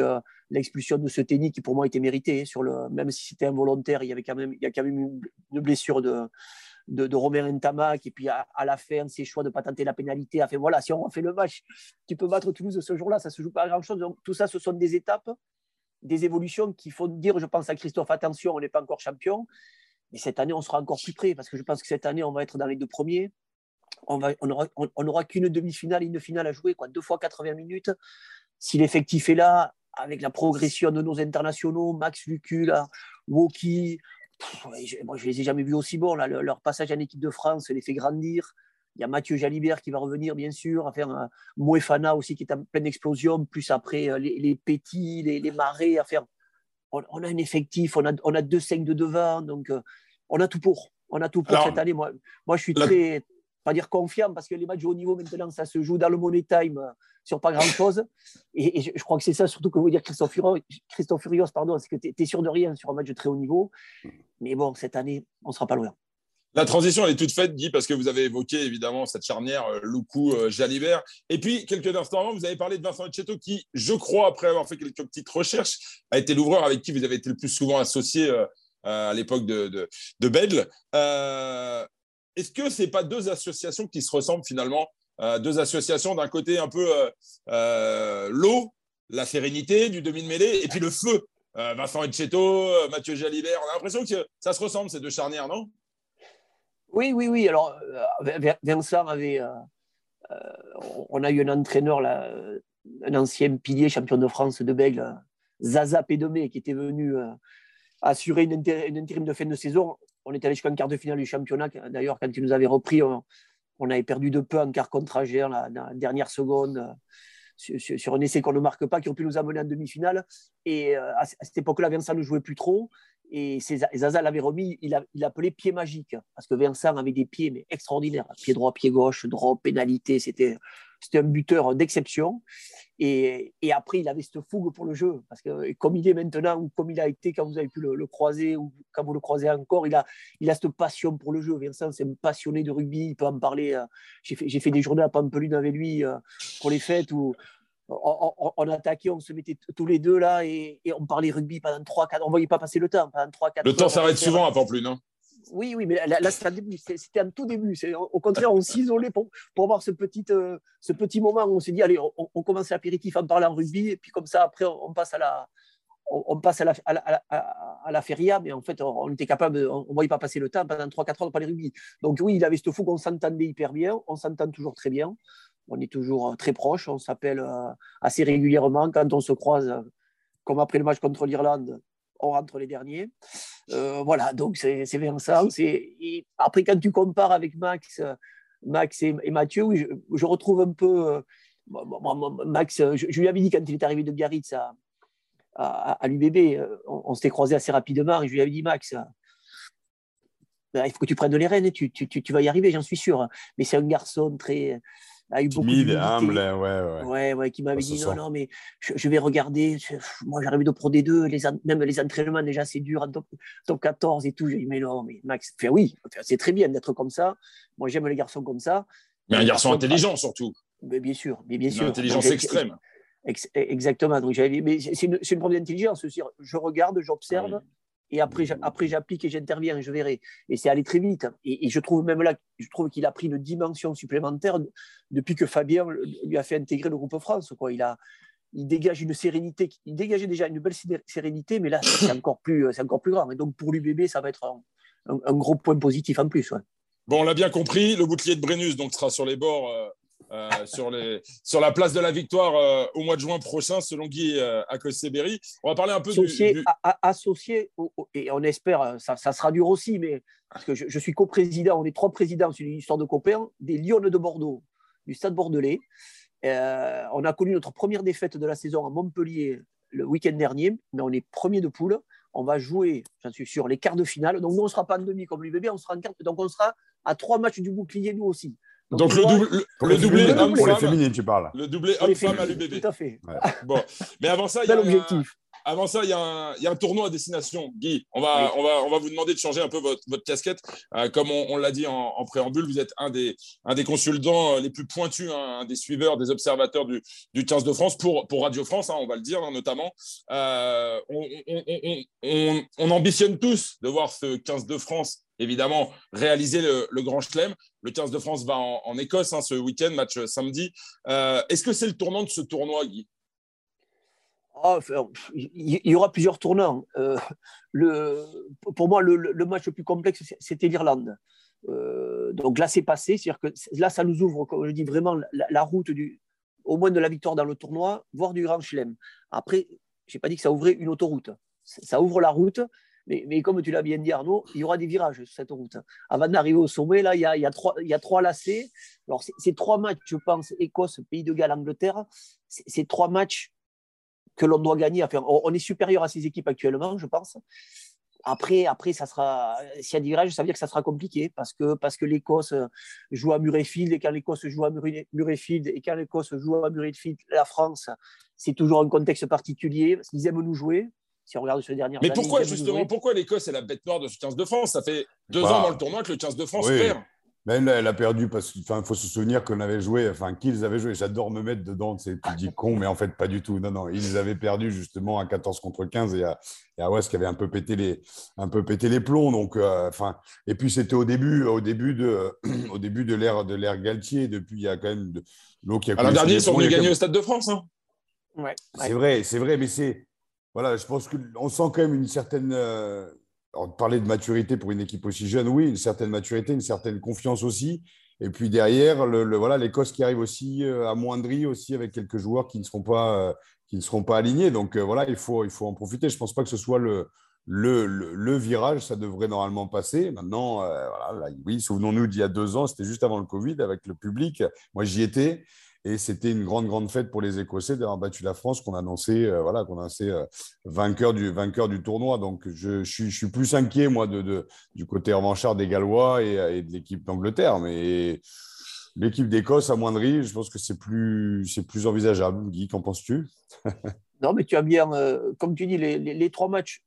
l'expulsion de ce tennis qui pour moi était mérité. Sur le, même si c'était involontaire, il y avait quand même, il y a quand même une blessure de, de, de Romain Ntamak, et puis à, la fin, ses choix de ne pas tenter la pénalité. Enfin voilà, si on refait le match, tu peux battre Toulouse ce jour-là, ça ne se joue pas à grand-chose. Donc tout ça, ce sont des étapes, des évolutions qui font dire, je pense à Christophe, attention, on n'est pas encore champion, mais cette année, on sera encore plus près, parce que je pense que cette année, on va être dans les deux premiers. On n'aura qu'une demi-finale une finale à jouer, quoi, deux fois 80 minutes. Si l'effectif est là, avec la progression de nos internationaux, Max Lucula, Woki, moi, je ne les ai jamais vus aussi bons. Là. leur passage en équipe de France les fait grandir. Il y a Mathieu Jalibert qui va revenir, bien sûr, à faire un Moefana aussi qui est en pleine explosion, plus après euh, les, les Petits, les, à faire. On, a un effectif, on a, on a deux 5 de devant, donc euh, on a tout pour. On a tout pour cette année. Moi, moi, je suis très, pas dire confiant, parce que les matchs de haut niveau, maintenant, ça se joue dans le money time euh, sur pas grand-chose. Et, je, crois que c'est ça surtout que veut dire Christophe Furios, Christophe Furios pardon, c'est que tu es, sûr de rien sur un match de très haut niveau. Mais bon, cette année, on ne sera pas loin. La transition, elle est toute faite, Guy, parce que vous avez évoqué évidemment cette charnière euh, Loukou-Jalibert. Euh, et puis, quelques instants avant, vous avez parlé de Vincent Etcheto, qui, je crois, après avoir fait quelques petites recherches, a été l'ouvreur avec qui vous avez été le plus souvent associé à l'époque de, de. Est-ce que ce n'est pas deux associations qui se ressemblent finalement euh, Deux associations d'un côté un peu euh, euh, l'eau, la sérénité du demi-mêlée, et puis le feu? Vincent Etcheto, Mathieu Jalibert, on a l'impression que ça se ressemble ces deux charnières, non? Oui, oui, oui. Alors, Vincent avait. on a eu un entraîneur, là, un ancien pilier champion de France de Bègle, Zaza Pédomé, qui était venu assurer une, intérim de fin de saison on est allé jusqu'en quart de finale du championnat. D'ailleurs, quand il nous avait repris, on, avait perdu de peu en quart contre Agère, la, dernière seconde, sur, un essai qu'on ne marque pas, qui aurait pu nous amener en demi-finale. Et euh, à, cette époque-là, Vincent ne jouait plus trop. Et Zaza l'avait remis, il, l'appelait pied magique, parce que Vincent avait des pieds mais extraordinaires. Pied droit, pied gauche, drop, pénalité, c'était un buteur d'exception. Et, après, il avait cette fougue pour le jeu. Parce que comme il est maintenant, ou comme il a été quand vous avez pu le, croiser, ou quand vous le croisez encore, il a, il a cette passion pour le jeu. Vincent, c'est un passionné de rugby. Il peut en parler. Euh, j'ai fait, fait, des journées à Pampelune avec lui euh, pour les fêtes où on, attaquait, on se mettait tous les deux là et, on parlait rugby pendant 3-4 On ne voyait pas passer le temps. Pendant 3, 4 le temps s'arrête souvent à Pampelune. Hein Oui, oui, mais là, c'était un tout début. Au contraire, on s'isolait pour, pour avoir ce petit, euh, ce petit moment où on s'est dit, allez, on, commence l'apéritif en parlant rugby, et puis comme ça, après, on, passe à la, on, passe à la, à, la, feria, mais en fait, on, était capable, on ne voyait pas passer le temps pendant 3-4 heures de parler rugby. Donc oui, il avait ce fou qu'on s'entendait hyper bien, on s'entend toujours très bien, on est toujours euh, très proches, on s'appelle euh, assez régulièrement quand on se croise, comme après le match contre l'Irlande, on rentre les derniers. Euh, voilà, donc c'est Vincent. Et après, quand tu compares avec Max, Max et, Mathieu, je, retrouve un peu. Euh, Max, je, lui avais dit quand il est arrivé de Biarritz à, à, l'UBB, euh, on, s'était croisé assez rapidement et je lui avais dit Max, ben, il faut que tu prennes les rênes, tu, tu, tu vas y arriver, j'en suis sûr. Mais c'est un garçon très, a eu beaucoup Timide, humble, ouais, ouais. Ouais, ouais qui m'avait dit non, non, mais je, vais regarder. moi, j'arrive de Pro D2, les, même les entraînements, déjà, c'est dur, en top, 14 et tout. J'ai dit, mais non, mais Max, fait oui, c'est très bien d'être comme ça. Moi, j'aime les garçons comme ça. Mais un garçon intelligent, surtout. Mais bien sûr, mais bien sûr. Une intelligence extrême. exactement. Donc, mais c'est une, une preuve d'intelligence. Je regarde, j'observe. Ah et après, après j'applique et j'interviens, je verrai. Et c'est allé très vite. Et, je trouve même là, je trouve qu'il a pris une dimension supplémentaire depuis que Fabien lui a fait intégrer le groupe France. Quoi. Il, a, il dégage une sérénité, il dégageait déjà une belle sérénité, mais là, c'est encore plus, encore plus grand. Et donc, pour l'UBB, ça va être un, gros point positif en plus. Bon, on l'a bien compris, le bouclier de Brennus donc, sera sur les bords euh, sur, les, sur la place de la victoire euh, au mois de juin prochain, selon Guy euh, à Berry. On va parler un peu associé, du, associé et on espère, ça, ça, sera dur aussi, mais parce que je, suis coprésident, on est trois présidents sur l'histoire de copains, des Lions de Bordeaux, du Stade Bordelais. on a connu notre première défaite de la saison à Montpellier le week-end dernier, mais on est premier de poule. On va jouer, j'en suis sûr, les quarts de finale. Donc nous, on ne sera pas en demi comme l'UBB, on sera en quart. Donc on sera à trois matchs du bouclier, nous aussi. Donc, le, double, le, doublé homme Pour les féminines, tu parles. Le doublé homme-femme à l'UBB. Tout à fait. Bon. Mais avant ça, il y a l'objectif. Avant ça, il y, a un, il y, a un, tournoi à destination. Guy, on va, on va, on va vous demander de changer un peu votre, votre casquette. Euh, comme on, on l'a dit en, en, préambule, vous êtes un des, un des consultants les plus pointus, hein, un des suiveurs, des observateurs du, du 15 de France pour, pour Radio France, hein, on va le dire hein, notamment. Euh, on, on, on, ambitionne tous de voir ce 15 de France évidemment réaliser le, le, Grand Chelem. Le 15 de France va en, en Écosse hein, ce week-end, match samedi. Euh, Est-ce que c'est le tournant de ce tournoi, Guy? Oh, Il y aura plusieurs tournants. Euh, pour moi, le, match le plus complexe, c'était l'Irlande. Euh, donc là, c'est passé. C'est-à-dire que là, ça nous ouvre, comme je dis, vraiment la, route du, au moins de la victoire dans le tournoi, voire du Grand Chelem. Après, je n'ai pas dit que ça ouvrait une autoroute. Ça ouvre la route mais, comme tu l'as bien dit, Arnaud, il y aura des virages sur cette route. Avant d'arriver au sommet, là, il y a, trois, il y a trois lacets. Alors, ces trois matchs, je pense, Écosse, Pays de Galles, Angleterre, c'est trois matchs que l'on doit gagner. Enfin, on est supérieur à ces équipes actuellement, je pense. Après, après ça sera, s'il y a des virages, ça veut dire que ça sera compliqué parce que, parce que l'Écosse joue à Murrayfield et quand l'Écosse joue à Murrayfield et quand l'Écosse joue à Murrayfield, la France, c'est toujours un contexte particulier. Ils aiment nous jouer si on regarde sur les dernières Mais pourquoi justement, pourquoi l'Écosse est la bête noire de ce 15 de France? Ça fait deux bah, ans dans le tournoi que le 15 de France perd. Mais elle, a perdu parce qu'il faut se souvenir qu'on avait joué, enfin qu'ils avaient joué. J'adore me mettre dedans, tu dis con, mais en fait pas du tout. Non, non, ils avaient perdu justement à 14 contre 15 et à, et à West qui avait un peu pété les, un peu pété les plombs. Donc, euh, enfin, et puis c'était au début, au début de, au début de l'ère de l'ère Galtier. Depuis, il y a quand même l'eau qui a. Alors dernier, ils sont venus gagner au Stade de France. Hein. Ouais, c'est vrai, c'est vrai, mais c'est voilà, je pense qu'on sent quand même une certaine. Euh, parler de maturité pour une équipe aussi jeune, oui, une certaine maturité, une certaine confiance aussi. Et puis derrière, le, voilà, l'Écosse qui arrive aussi euh, amoindrie aussi avec quelques joueurs qui ne seront pas, euh, qui ne seront pas alignés. Donc euh, voilà, il faut, il faut en profiter. Je ne pense pas que ce soit le, le, le, virage, ça devrait normalement passer. Maintenant, voilà, oui, souvenons-nous d'il y a deux ans, c'était juste avant le Covid avec le public. Moi, j'y étais. Et c'était une grande, grande fête pour les Écossais d'avoir battu la France, qu'on annonçait, euh, voilà, qu'on annonçait euh, vainqueur, du, vainqueur du tournoi. Donc, je, je, suis, plus inquiet, moi, de, de, du côté revanchard des Gallois et, de l'équipe d'Angleterre. Mais l'équipe d'Écosse amoindrie, je pense que c'est plus, c'est plus envisageable. Guy, qu'en penses-tu? Non, mais tu as bien, euh, comme tu dis, les, les, trois matchs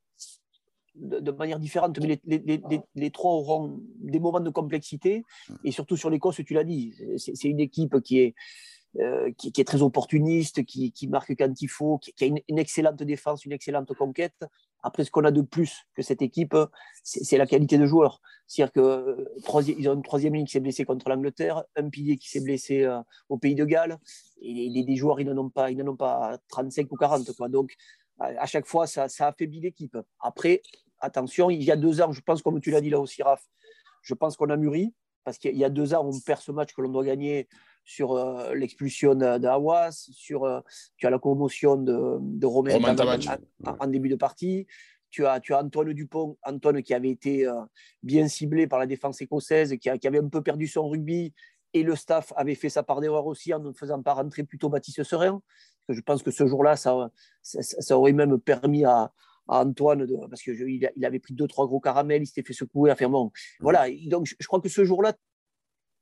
de, manière différente, mais les, les, les, trois auront des moments de complexité. Et surtout sur l'Écosse, tu l'as dit, c'est une équipe qui est euh, qui, est très opportuniste, qui, marque quand il faut, qui, a une, excellente défense, une excellente conquête. Après, ce qu'on a de plus que cette équipe, c'est la qualité de joueurs. C'est-à-dire qu'ils ont une troisième ligne qui s'est blessée contre l'Angleterre, un pilier qui s'est blessé au Pays de Galles, et des joueurs, ils n'en ont, pas, ont pas 35 ou 40. Quoi. Donc, à chaque fois, ça, ça affaiblit l'équipe. Après, attention, il y a deux ans, je pense, comme tu l'as dit là aussi, Raph, je pense qu'on a mûri, parce qu'il y a deux ans, on perd ce match que l'on doit gagner sur euh, l'expulsion d'Awas, sur euh, tu as la commotion de, de Romain, en, début de partie. Tu as, tu as Antoine Dupont, Antoine qui avait été euh, bien ciblé par la défense écossaise, qui, qui, avait un peu perdu son rugby, et le staff avait fait sa part d'erreur aussi en ne faisant pas rentrer plutôt Baptiste Serein. je pense que ce jour-là, ça, ça, aurait même permis à, Antoine, de, parce qu'il il avait pris deux, trois gros caramels, il s'était fait secouer. Enfin bon, voilà. Donc je crois que ce jour-là,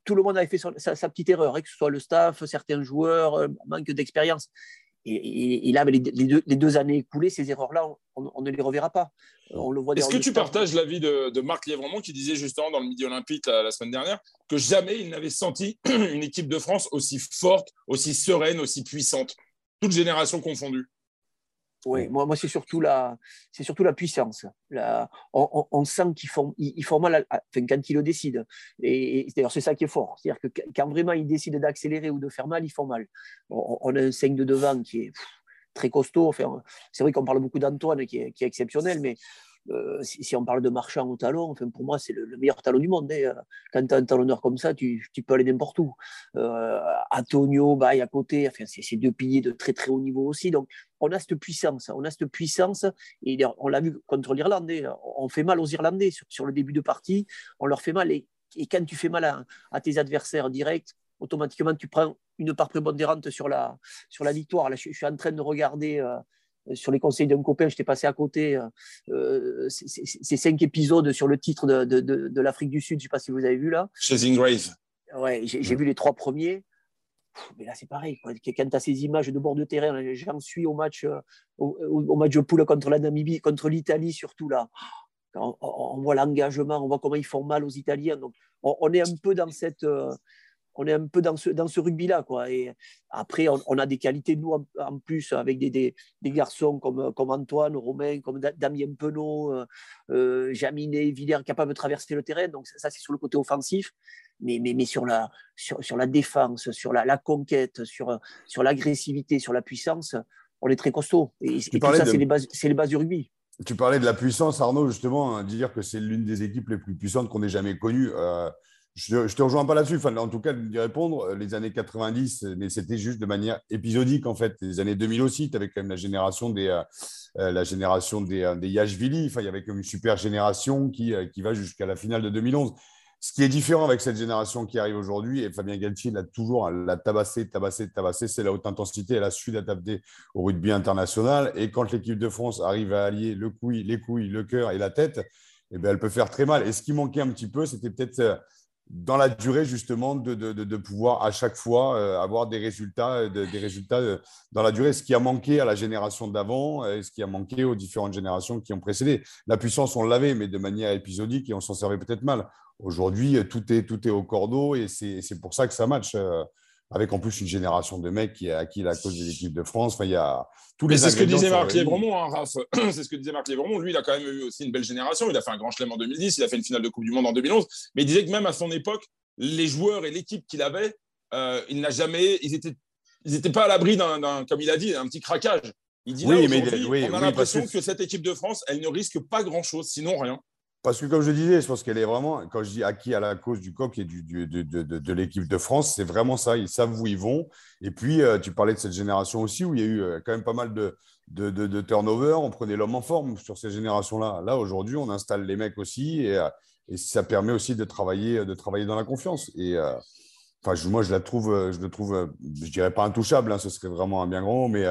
tout le monde avait fait sa, petite erreur, hein, que ce soit le staff, certains joueurs, euh, manque d'expérience. Et, là, les, deux, années écoulées, ces erreurs-là, on, ne les reverra pas. On le Est-ce que tu partages l'avis de, de Marc Lièvremont qui disait justement dans le Midi Olympique la, semaine dernière que jamais il n'avait senti une équipe de France aussi forte, aussi sereine, aussi puissante, toute génération confondue oui, moi, moi c'est surtout la, c'est surtout la puissance. La, on, sent qu'ils font, ils, font mal, enfin, quand ils le décident. Et, d'ailleurs, c'est ça qui est fort. C'est-à-dire que quand vraiment ils décident d'accélérer ou de faire mal, ils font mal. On, a un 5 de devant qui est très costaud. Enfin, c'est vrai qu'on parle beaucoup d'Antoine qui est, qui est, exceptionnel, mais euh, si, on parle de marchand au talon, enfin, pour moi, c'est le, meilleur talon du monde. Hein. Quand tu as un talonneur comme ça, tu, peux aller n'importe où. Euh, Antonio, Baye à côté, enfin, c'est deux piliers de très très haut niveau aussi. Donc, on a cette puissance. On a cette puissance. Et on l'a vu contre l'Irlandais. On fait mal aux Irlandais sur, le début de partie. On leur fait mal. Et, quand tu fais mal à, tes adversaires directs, automatiquement, tu prends une part prépondérante sur la, sur la victoire. Là, je, suis en train de regarder. Euh, sur les conseils d'un copain, je t'ai passé à côté euh, euh ces cinq épisodes sur le titre de, de, de, l'Afrique du Sud. Je ne sais pas si vous avez vu là. Chasing Grave. Ouais, j'ai vu les trois premiers. Mais là, c'est pareil. Quand tu as ces images de bord de terrain, j'en suis au match, euh, au, au, match de poule contre la Namibie, contre l'Italie surtout là. On, on voit l'engagement, on voit comment ils font mal aux Italiens. Donc, on, est un peu dans cette, euh, on est un peu dans ce, dans ce rugby-là. Quoi. Et après, on, a des qualités, nous, en, plus, avec des, des, garçons comme, comme Antoine, Romain, comme Damien Penaud, euh, euh, Jaminet, Villers, capables de traverser le terrain. Donc, ça, c'est sur le côté offensif. Mais, mais, mais sur, la, sur, sur la défense, sur la, la conquête, sur, sur l'agressivité, sur la puissance, on est très costaud. Et, tout ça, c'est les, bases, les bases du rugby. Tu parlais de la puissance, Arnaud, justement, hein, dire que c'est l'une des équipes les plus puissantes qu'on ait jamais connues. Euh, je ne te rejoins pas là-dessus. Enfin, en tout cas, d'y répondre, les années 90, mais c'était juste de manière épisodique, en fait. Les années 2000 aussi, tu avais quand même la génération des, euh, euh, la génération des, euh, Yashvili. Enfin, il y avait comme une super génération qui, qui va jusqu'à la finale de 2011. Ce qui est différent avec cette génération qui arrive aujourd'hui, et Fabien Galtier l'a toujours l'a tabassé, tabassé, tabassé, c'est la haute intensité. Elle a su l'adapter au rugby international. Et quand l'équipe de France arrive à allier le couille, les couilles, le cœur et la tête, eh bien, elle peut faire très mal. Et ce qui manquait un petit peu, c'était peut-être dans la durée justement de, de, de, pouvoir à chaque fois euh, avoir des résultats, euh, des résultats euh, dans la durée, ce qui a manqué à la génération d'avant et ce qui a manqué aux différentes générations qui ont précédé. La puissance, on l'avait, mais de manière épisodique et on s'en servait peut-être mal. Aujourd'hui, tout est, tout est au cordeau et c'est pour ça que ça match avec en plus une génération de mecs qui a acquis la cause de l'équipe de France. Enfin, il y a tous les C'est ce que disait Marc Lévremont, hein, Raph. c'est ce que disait Marc Lévremont. Lui, il a quand même eu aussi une belle génération. Il a fait un grand chelem en 2010, il a fait une finale de Coupe du Monde en 2011. Mais il disait que même à son époque, les joueurs et l'équipe qu'il avait, euh, il n'a jamais, ils étaient, ils n'étaient pas à l'abri d'un, comme il a dit, un petit craquage. Il dit oui, mais oui, on a l'impression que cette équipe de France, elle ne risque pas grand-chose, sinon rien. Parce que comme je disais, je pense qu'elle est vraiment, quand je dis acquis à la cause du coq et de, l'équipe de France, c'est vraiment ça. Ils savent où ils vont. Et puis, euh, tu parlais de cette génération aussi où il y a eu euh, quand même pas mal de, turnover. On prenait l'homme en forme sur ces générations-là. Là, aujourd'hui, on installe les mecs aussi et, euh, ça permet aussi de travailler, de travailler dans la confiance. Et enfin, moi, je la trouve, je le trouve, je dirais pas intouchable, hein, ce serait vraiment un bien grand, mais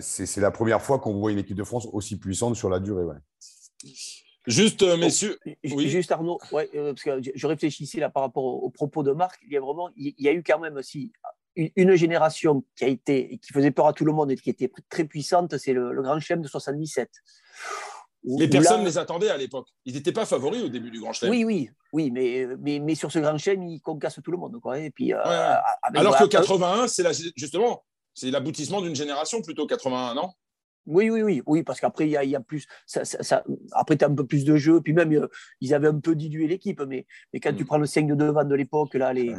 c'est la première fois qu'on voit une équipe de France aussi puissante sur la durée. Juste, euh, messieurs. oui. Juste, Arnaud, ouais, euh, parce que je réfléchissais là par rapport aux, propos de Marc. Il y a vraiment, il y a eu quand même aussi une, génération qui a été, qui faisait peur à tout le monde et qui était très puissante. C'est le, Grand Chelem de 77. Les personnes les attendaient à l'époque. Ils n'étaient pas favoris au début du Grand Chelem. Oui, oui, oui, mais, mais, mais sur ce Grand Chelem, ils concassent tout le monde. Quoi. Et puis, euh, Alors que 81, c'est justement, c'est l'aboutissement d'une génération plutôt 81, non? Oui, oui, oui, oui, parce qu'après, il y a, plus. Ça, ça, après, tu as un peu plus de jeu. Puis même, euh, ils avaient un peu dilué l'équipe. Mais, mais quand tu mm. prends le 5 de devant de l'époque, là, les,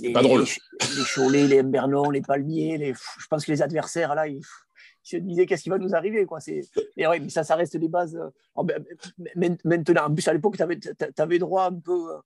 les, pas drôle. les, Cholets, les Embernon, les Palmiers, les, je pense que les adversaires, là, ils, se disaient qu'est-ce qui va nous arriver. Quoi. Mais, ouais, mais ça, ça reste les bases. Euh, ben, maintenant, en plus, à l'époque, tu avais, avais, droit un peu euh,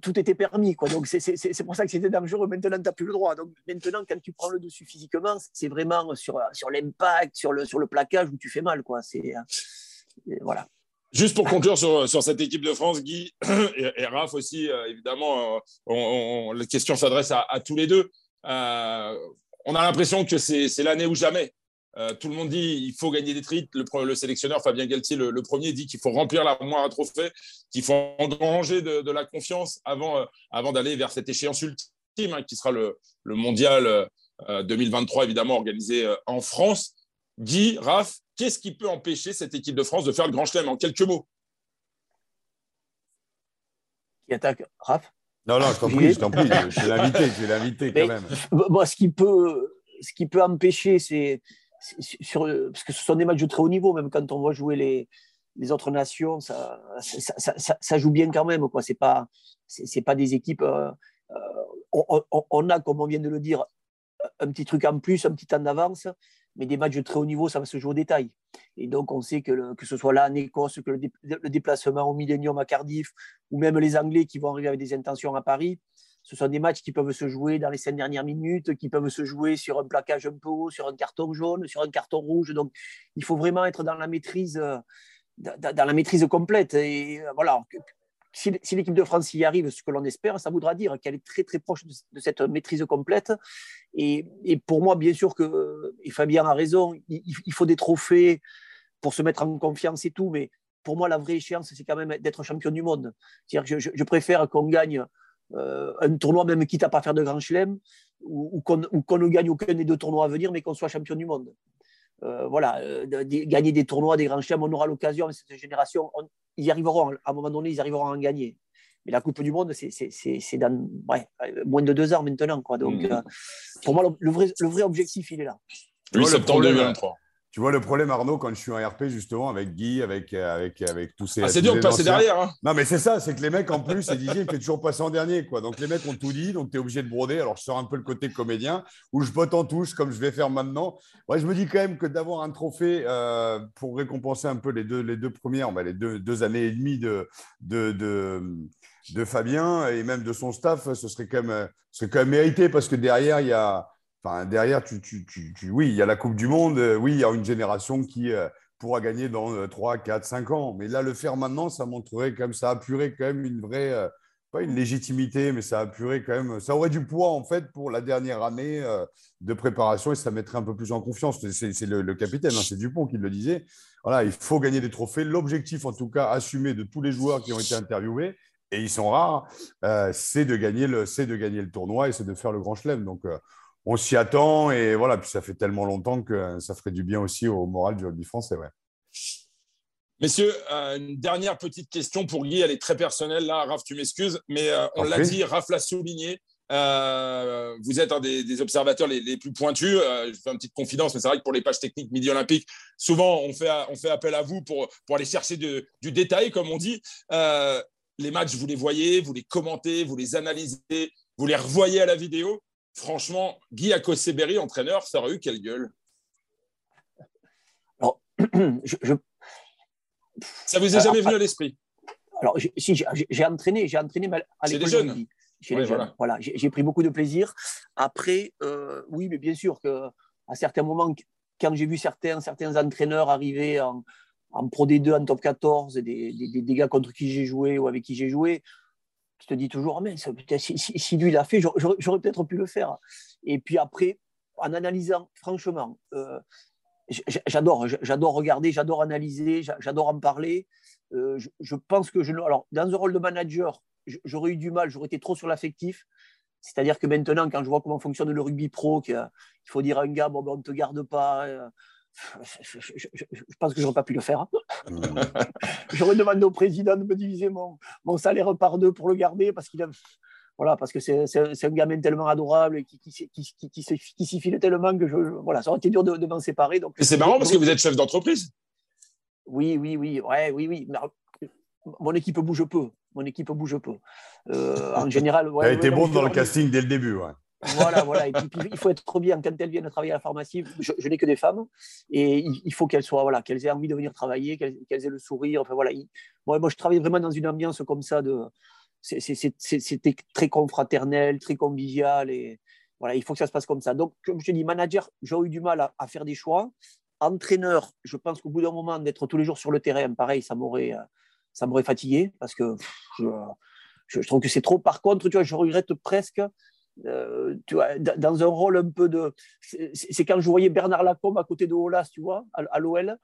tout était permis. Quoi. Donc, c'est pour ça que c'était dangereux. Maintenant, tu n'as plus le droit. Donc, maintenant, quand tu prends le dessus physiquement, c'est vraiment sur, sur l'impact, sur le, sur le plaquage où tu fais mal. Quoi. C'est, euh, voilà. Juste pour conclure sur, sur, cette équipe de France, Guy et, Raph aussi, euh, évidemment, euh, on, la question s'adresse à, tous les deux. on a l'impression que c'est l'année ou jamais. Euh, tout le monde dit qu'il faut gagner des trites. Le, sélectionneur Fabien Galtier, le, premier, dit qu'il faut remplir l'armoire à trophées, qu'il faut engranger de, la confiance avant, euh, avant d'aller vers cette échéance ultime, hein, qui sera le, mondial 2023, euh, évidemment, organisé en France. Guy, Raph, qu'est-ce qui peut empêcher cette équipe de France de faire le grand chelem en quelques mots? Qui attaque? Raph? Non, non, je t'en prie, je t'en prie. Je suis l'invité, je suis l'invité quand même. Moi, ce qui peut, ce qui peut empêcher, c'est sur, parce que ce sont des matchs de très haut niveau, même quand on voit jouer les, les autres nations, ça, ça, ça, joue bien quand même. Ce n'est pas, c'est, pas des équipes. Euh, euh, on, a, comme on vient de le dire, un petit truc en plus, un petit temps d'avance, mais des matchs de très haut niveau, ça va se jouer au détail. Et donc, on sait que, que ce soit là en Écosse, que le, le, déplacement au Millennium à Cardiff, ou même les Anglais qui vont arriver avec des intentions à Paris, ce sont des matchs qui peuvent se jouer dans les cinq dernières minutes, qui peuvent se jouer sur un plaquage un peu haut, sur un carton jaune, sur un carton rouge. Donc, il faut vraiment être dans la maîtrise, euh, dans la maîtrise complète. Et euh, voilà, si, l'équipe de France y arrive, ce que l'on espère, ça voudra dire qu'elle est très très proche de, cette maîtrise complète. Et, pour moi, bien sûr que, et Fabien a raison, il, faut des trophées pour se mettre en confiance et tout, mais pour moi, la vraie échéance, c'est quand même d'être champion du monde. je, je préfère qu'on gagne euh, un tournoi, même quitte à pas faire de grand chelem, ou, qu'on ne gagne aucun des deux tournois à venir, mais qu'on soit champion du monde. Euh, voilà, euh, gagner des tournois, des grands chelems, on aura l'occasion, cette génération, ils y arriveront, à un moment donné, ils arriveront à en gagner. Mais la Coupe du Monde, c'est dans moins de deux ans maintenant. Quoi. Donc, mmh. pour moi, le vrai, le vrai objectif, il est là. 8 septembre 2023. Tu vois le problème, Arnaud, quand je suis en RP, justement, avec Guy, avec, avec, avec tous ces. Ah, c'est dur de passer derrière. Hein. Non, mais c'est ça, c'est que les mecs, en plus, et Didier, il fait toujours passer en dernier. Quoi. Donc, les mecs ont tout dit, donc tu es obligé de broder. Alors, je sors un peu le côté comédien, où je botte en touche, comme je vais faire maintenant. Ouais, je me dis quand même que d'avoir un trophée euh, pour récompenser un peu les deux, les deux premières, bah, les deux, deux années et demie de, de, de, de Fabien et même de son staff, ce serait quand même, ce serait quand même mérité parce que derrière, il y a Enfin, derrière, tu, tu, tu, oui, il y a la Coupe du Monde. Euh, oui, il y a une génération qui euh, pourra gagner dans 3, 4, 5 ans. Mais là, le faire maintenant, ça montrerait comme ça apurerait quand même une vraie, euh, pas une légitimité, mais ça apurerait quand même, ça aurait du poids en fait pour la dernière année de préparation et ça mettrait un peu plus en confiance. C'est le, capitaine, hein, c'est Dupont qui le disait. Voilà, il faut gagner des trophées. L'objectif, en tout cas, assumé de tous les joueurs qui ont été interviewés, et ils sont rares, c'est de gagner le, de gagner le tournoi et c'est de faire le grand chelem. Donc on s'y attend et voilà, puis ça fait tellement longtemps que ça ferait du bien aussi au moral du rugby français. Ouais. Messieurs, euh, une dernière petite question pour Guy, elle est très personnelle là, Raph, tu m'excuses, mais euh, on l'a dit, Raph l'a souligné. Euh, vous êtes un des, observateurs les, plus pointus. je fais une petite confidence, mais c'est vrai que pour les pages techniques Midi Olympique, souvent on fait, on fait appel à vous pour, pour aller chercher du détail, comme on dit. les matchs, vous les voyez, vous les commentez, vous les analysez, vous les revoyez à la vidéo. Franchement, Guy Akoseberi, entraîneur, ça aurait eu quelle gueule Alors, je, Ça vous est jamais venu à l'esprit Alors, si j'ai entraîné, j'ai entraîné à l'école des jeunes. Voilà, j'ai pris beaucoup de plaisir. Après, euh, oui, mais bien sûr que à certains moments, quand j'ai vu certains, certains entraîneurs arriver en, Pro D2, en Top 14, des, des gars contre qui j'ai joué ou avec qui j'ai joué, tu te dis toujours, oh, mais si, lui l'a fait, j'aurais peut-être pu le faire. Et puis après, en analysant, franchement, euh, j'adore, j'adore regarder, j'adore analyser, j'adore en parler. Euh, je, pense que je, alors dans un rôle de manager, j'aurais eu du mal, j'aurais été trop sur l'affectif. C'est-à-dire que maintenant, quand je vois comment fonctionne le rugby pro, qu'il faut dire à un gars, bon, ben, on ne te garde pas, je, pense que j'aurais pas pu le faire. Mmh. j'aurais demandé au président de me diviser mon, mon, salaire par deux pour le garder parce qu'il a. voilà, parce que c'est un gamin tellement adorable et qui, qui, qui, qui s'y file tellement que je, voilà, ça aurait été dur de, m'en séparer. Donc, c'est marrant parce que vous êtes chef d'entreprise. Oui, oui, oui, ouais, oui, oui. Mon équipe bouge peu. Mon équipe bouge peu. Euh, en général, ouais, elle a été bon dans le casting dès le début, ouais. Voilà, voilà. Et puis, il faut être trop bien quand elles viennent travailler à la pharmacie. Je, n'ai que des femmes et il, faut qu'elles soient, voilà, qu'elles aient envie de venir travailler, qu'elles aient le sourire. Enfin voilà. moi, moi, je travaille vraiment dans une ambiance comme ça de. C'était très confraternel, très convivial et voilà, il faut que ça se passe comme ça. Donc, comme je te dis, manager, j'aurais eu du mal à, faire des choix. Entraîneur, je pense qu'au bout d'un moment, d'être tous les jours sur le terrain, pareil, ça m'aurait, ça m'aurait fatigué parce que je, je, trouve que c'est trop. Par contre, tu vois, je regrette presque euh, tu vois, dans un rôle un peu de. C'est quand je voyais Bernard Lacombe à côté de Olas, tu vois, à, l'OL.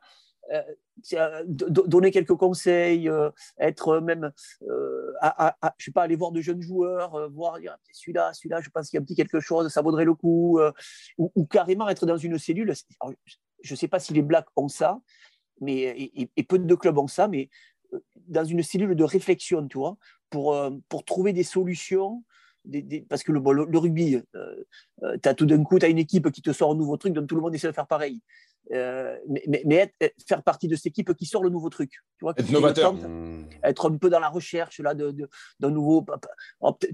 Euh, donner quelques conseils, euh, être même, à, je sais pas, aller voir de jeunes joueurs, voir celui-là, celui-là, je pense qu'il y a un petit quelque chose, ça vaudrait le coup, ou, carrément être dans une cellule. je ne sais pas si les Blacks ont ça, mais et, peu de clubs ont ça, mais dans une cellule de réflexion, tu vois, pour, pour trouver des solutions parce que le, le, rugby, euh, euh, as tout d'un coup, tu as une équipe qui te sort un nouveau truc, donc tout le monde essaie de faire pareil. Euh, mais, faire partie de cette équipe qui sort le nouveau truc. Tu vois, être novateur. Mmh. Être un peu dans la recherche là, d'un de, nouveau.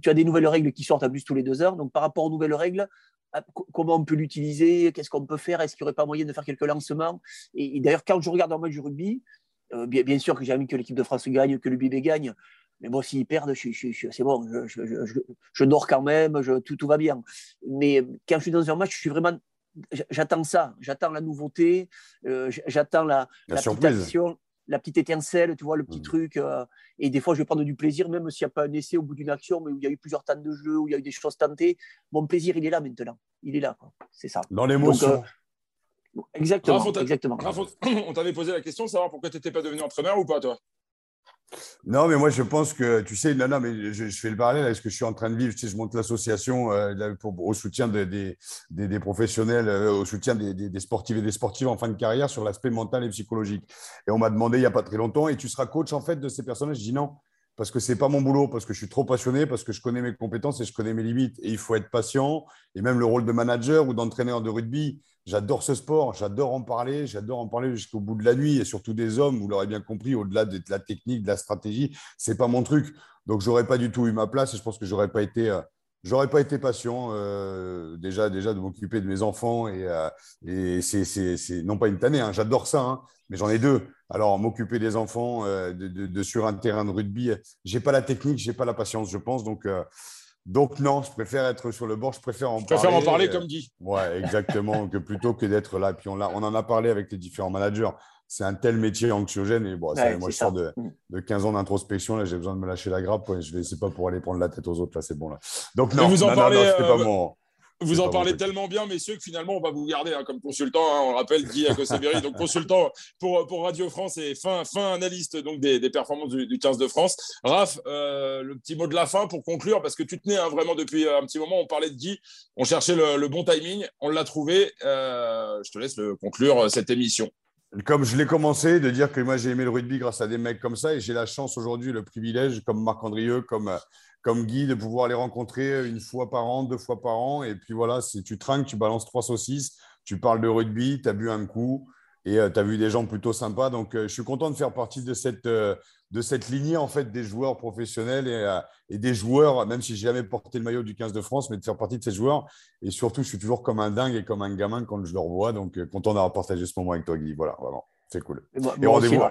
Tu as des nouvelles règles qui sortent à plus tous les deux heures. Donc, par rapport aux nouvelles règles, comment on peut l'utiliser Qu'est-ce qu'on peut faire Est-ce qu'il n'y aurait pas moyen de faire quelques lancements? Et, d'ailleurs, quand je regarde un match du rugby, bien, bien, sûr que j'ai envie que l'équipe de France gagne, que le BB gagne, mais moi, s'ils perdent, c'est bon, je, dors quand même, tout, tout, va bien. Mais quand je suis dans un match, je suis vraiment. J'attends ça, j'attends la nouveauté, euh, j'attends la, la, petite action, la petite étincelle, tu vois, le petit mmh. truc. Euh, et des fois, je vais prendre du plaisir, même s'il n'y a pas un essai au bout d'une action, mais où il y a eu plusieurs temps de jeu, où il y a eu des choses tentées. Mon plaisir, il est là maintenant. Il est là, c'est ça. Dans l'émotion. Euh, exactement. exactement. on t'avait posé la question de savoir pourquoi tu n'étais pas devenu entraîneur ou pas, toi? Non, mais moi, je pense que, tu sais, non, non, mais je, fais le parallèle avec ce que je suis en train de vivre. Tu je monte l'association euh, au soutien des, des, professionnels, euh, au soutien des, des, sportifs et des sportives en fin de carrière sur l'aspect mental et psychologique. Et on m'a demandé il n'y a pas très longtemps, et tu seras coach en fait de ces personnes Je dis non, parce que c'est pas mon boulot, parce que je suis trop passionné, parce que je connais mes compétences et je connais mes limites. Et il faut être patient. Et même le rôle de manager ou d'entraîneur de rugby, J'adore ce sport, j'adore en parler, j'adore en parler jusqu'au bout de la nuit et surtout des hommes, vous l'aurez bien compris, au-delà de la technique, de la stratégie, c'est pas mon truc. Donc j'aurais pas du tout eu ma place et je pense que j'aurais pas été euh, j'aurais pas été patient euh, déjà déjà de m'occuper de mes enfants et, euh, et c'est non pas une tannée, hein, j'adore ça, hein, mais j'en ai deux. Alors m'occuper des enfants de, de, sur un terrain de rugby, j'ai pas la technique, j'ai pas la patience, je pense. Donc donc non, je préfère être sur le bord, je préfère en je préfère en parler comme dit. Ouais, exactement, que plutôt que d'être là. Puis on, on en a parlé avec les différents managers. C'est un tel métier anxiogène. Et bon, moi, je sors de, 15 ans d'introspection. Là, j'ai besoin de me lâcher la grappe. Je vais, c'est pas pour aller prendre la tête aux autres. Là, c'est bon. Là. Donc non, vous en non, parlez, non, pas euh, mon. Vous en parlez tellement bien, messieurs, que finalement, on va vous garder hein, comme consultant. Hein, on rappelle Guy Akoseberi, donc consultant pour, pour Radio France et fin, fin analyste donc des, performances du, 15 de France. Raph, euh, le petit mot de la fin pour conclure, parce que tu tenais hein, vraiment depuis un petit moment. On parlait de Guy, on cherchait le, bon timing, on l'a trouvé. Euh, je te laisse le conclure euh, cette émission. Comme je l'ai commencé, de dire que moi j'ai aimé le rugby grâce à des mecs comme ça et j'ai la chance aujourd'hui, le privilège, comme Marc Andrieux, comme comme Guy, de pouvoir les rencontrer une fois par an, deux fois par an. Et puis voilà, si tu trinques, tu balances trois saucisses, tu parles de rugby, tu as bu un coup et euh, tu as vu des gens plutôt sympas. Donc, euh, je suis content de faire partie de cette, euh, de cette lignée en fait, des joueurs professionnels et, des joueurs, même si j'ai jamais porté le maillot du 15 de France, mais de faire partie de ces joueurs. Et surtout, je suis toujours comme un dingue et comme un gamin quand je le revois. Donc, content d'avoir partagé ce moment avec toi, Guy. Voilà, vraiment, c'est cool. Et, rendez-vous.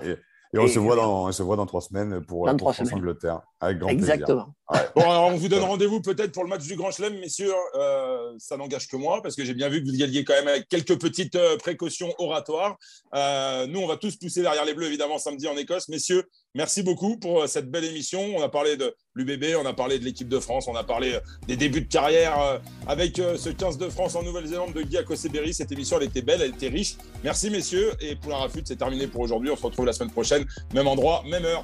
Et on, se voit dans, on se voit dans trois semaines pour, la France-Angleterre. Avec grand Exactement. plaisir. Bon, alors on vous donne rendez-vous peut-être pour le match du Grand Chelem, messieurs. Euh, ça n'engage que moi, parce que j'ai bien vu que vous y alliez quand même avec quelques petites euh, précautions oratoires. Euh, nous, on va tous pousser derrière les Bleus, évidemment, samedi en Écosse. Messieurs, merci beaucoup pour cette belle émission. On a parlé de l'UBB, on a parlé de l'équipe de France, on a parlé des débuts de carrière avec ce 15 de France en Nouvelle-Zélande de Guy Akoseberi. Cette émission, elle était belle, elle était riche. Merci, messieurs. Et pour la rafute, c'est terminé pour aujourd'hui. On se retrouve la semaine prochaine, même endroit, même heure.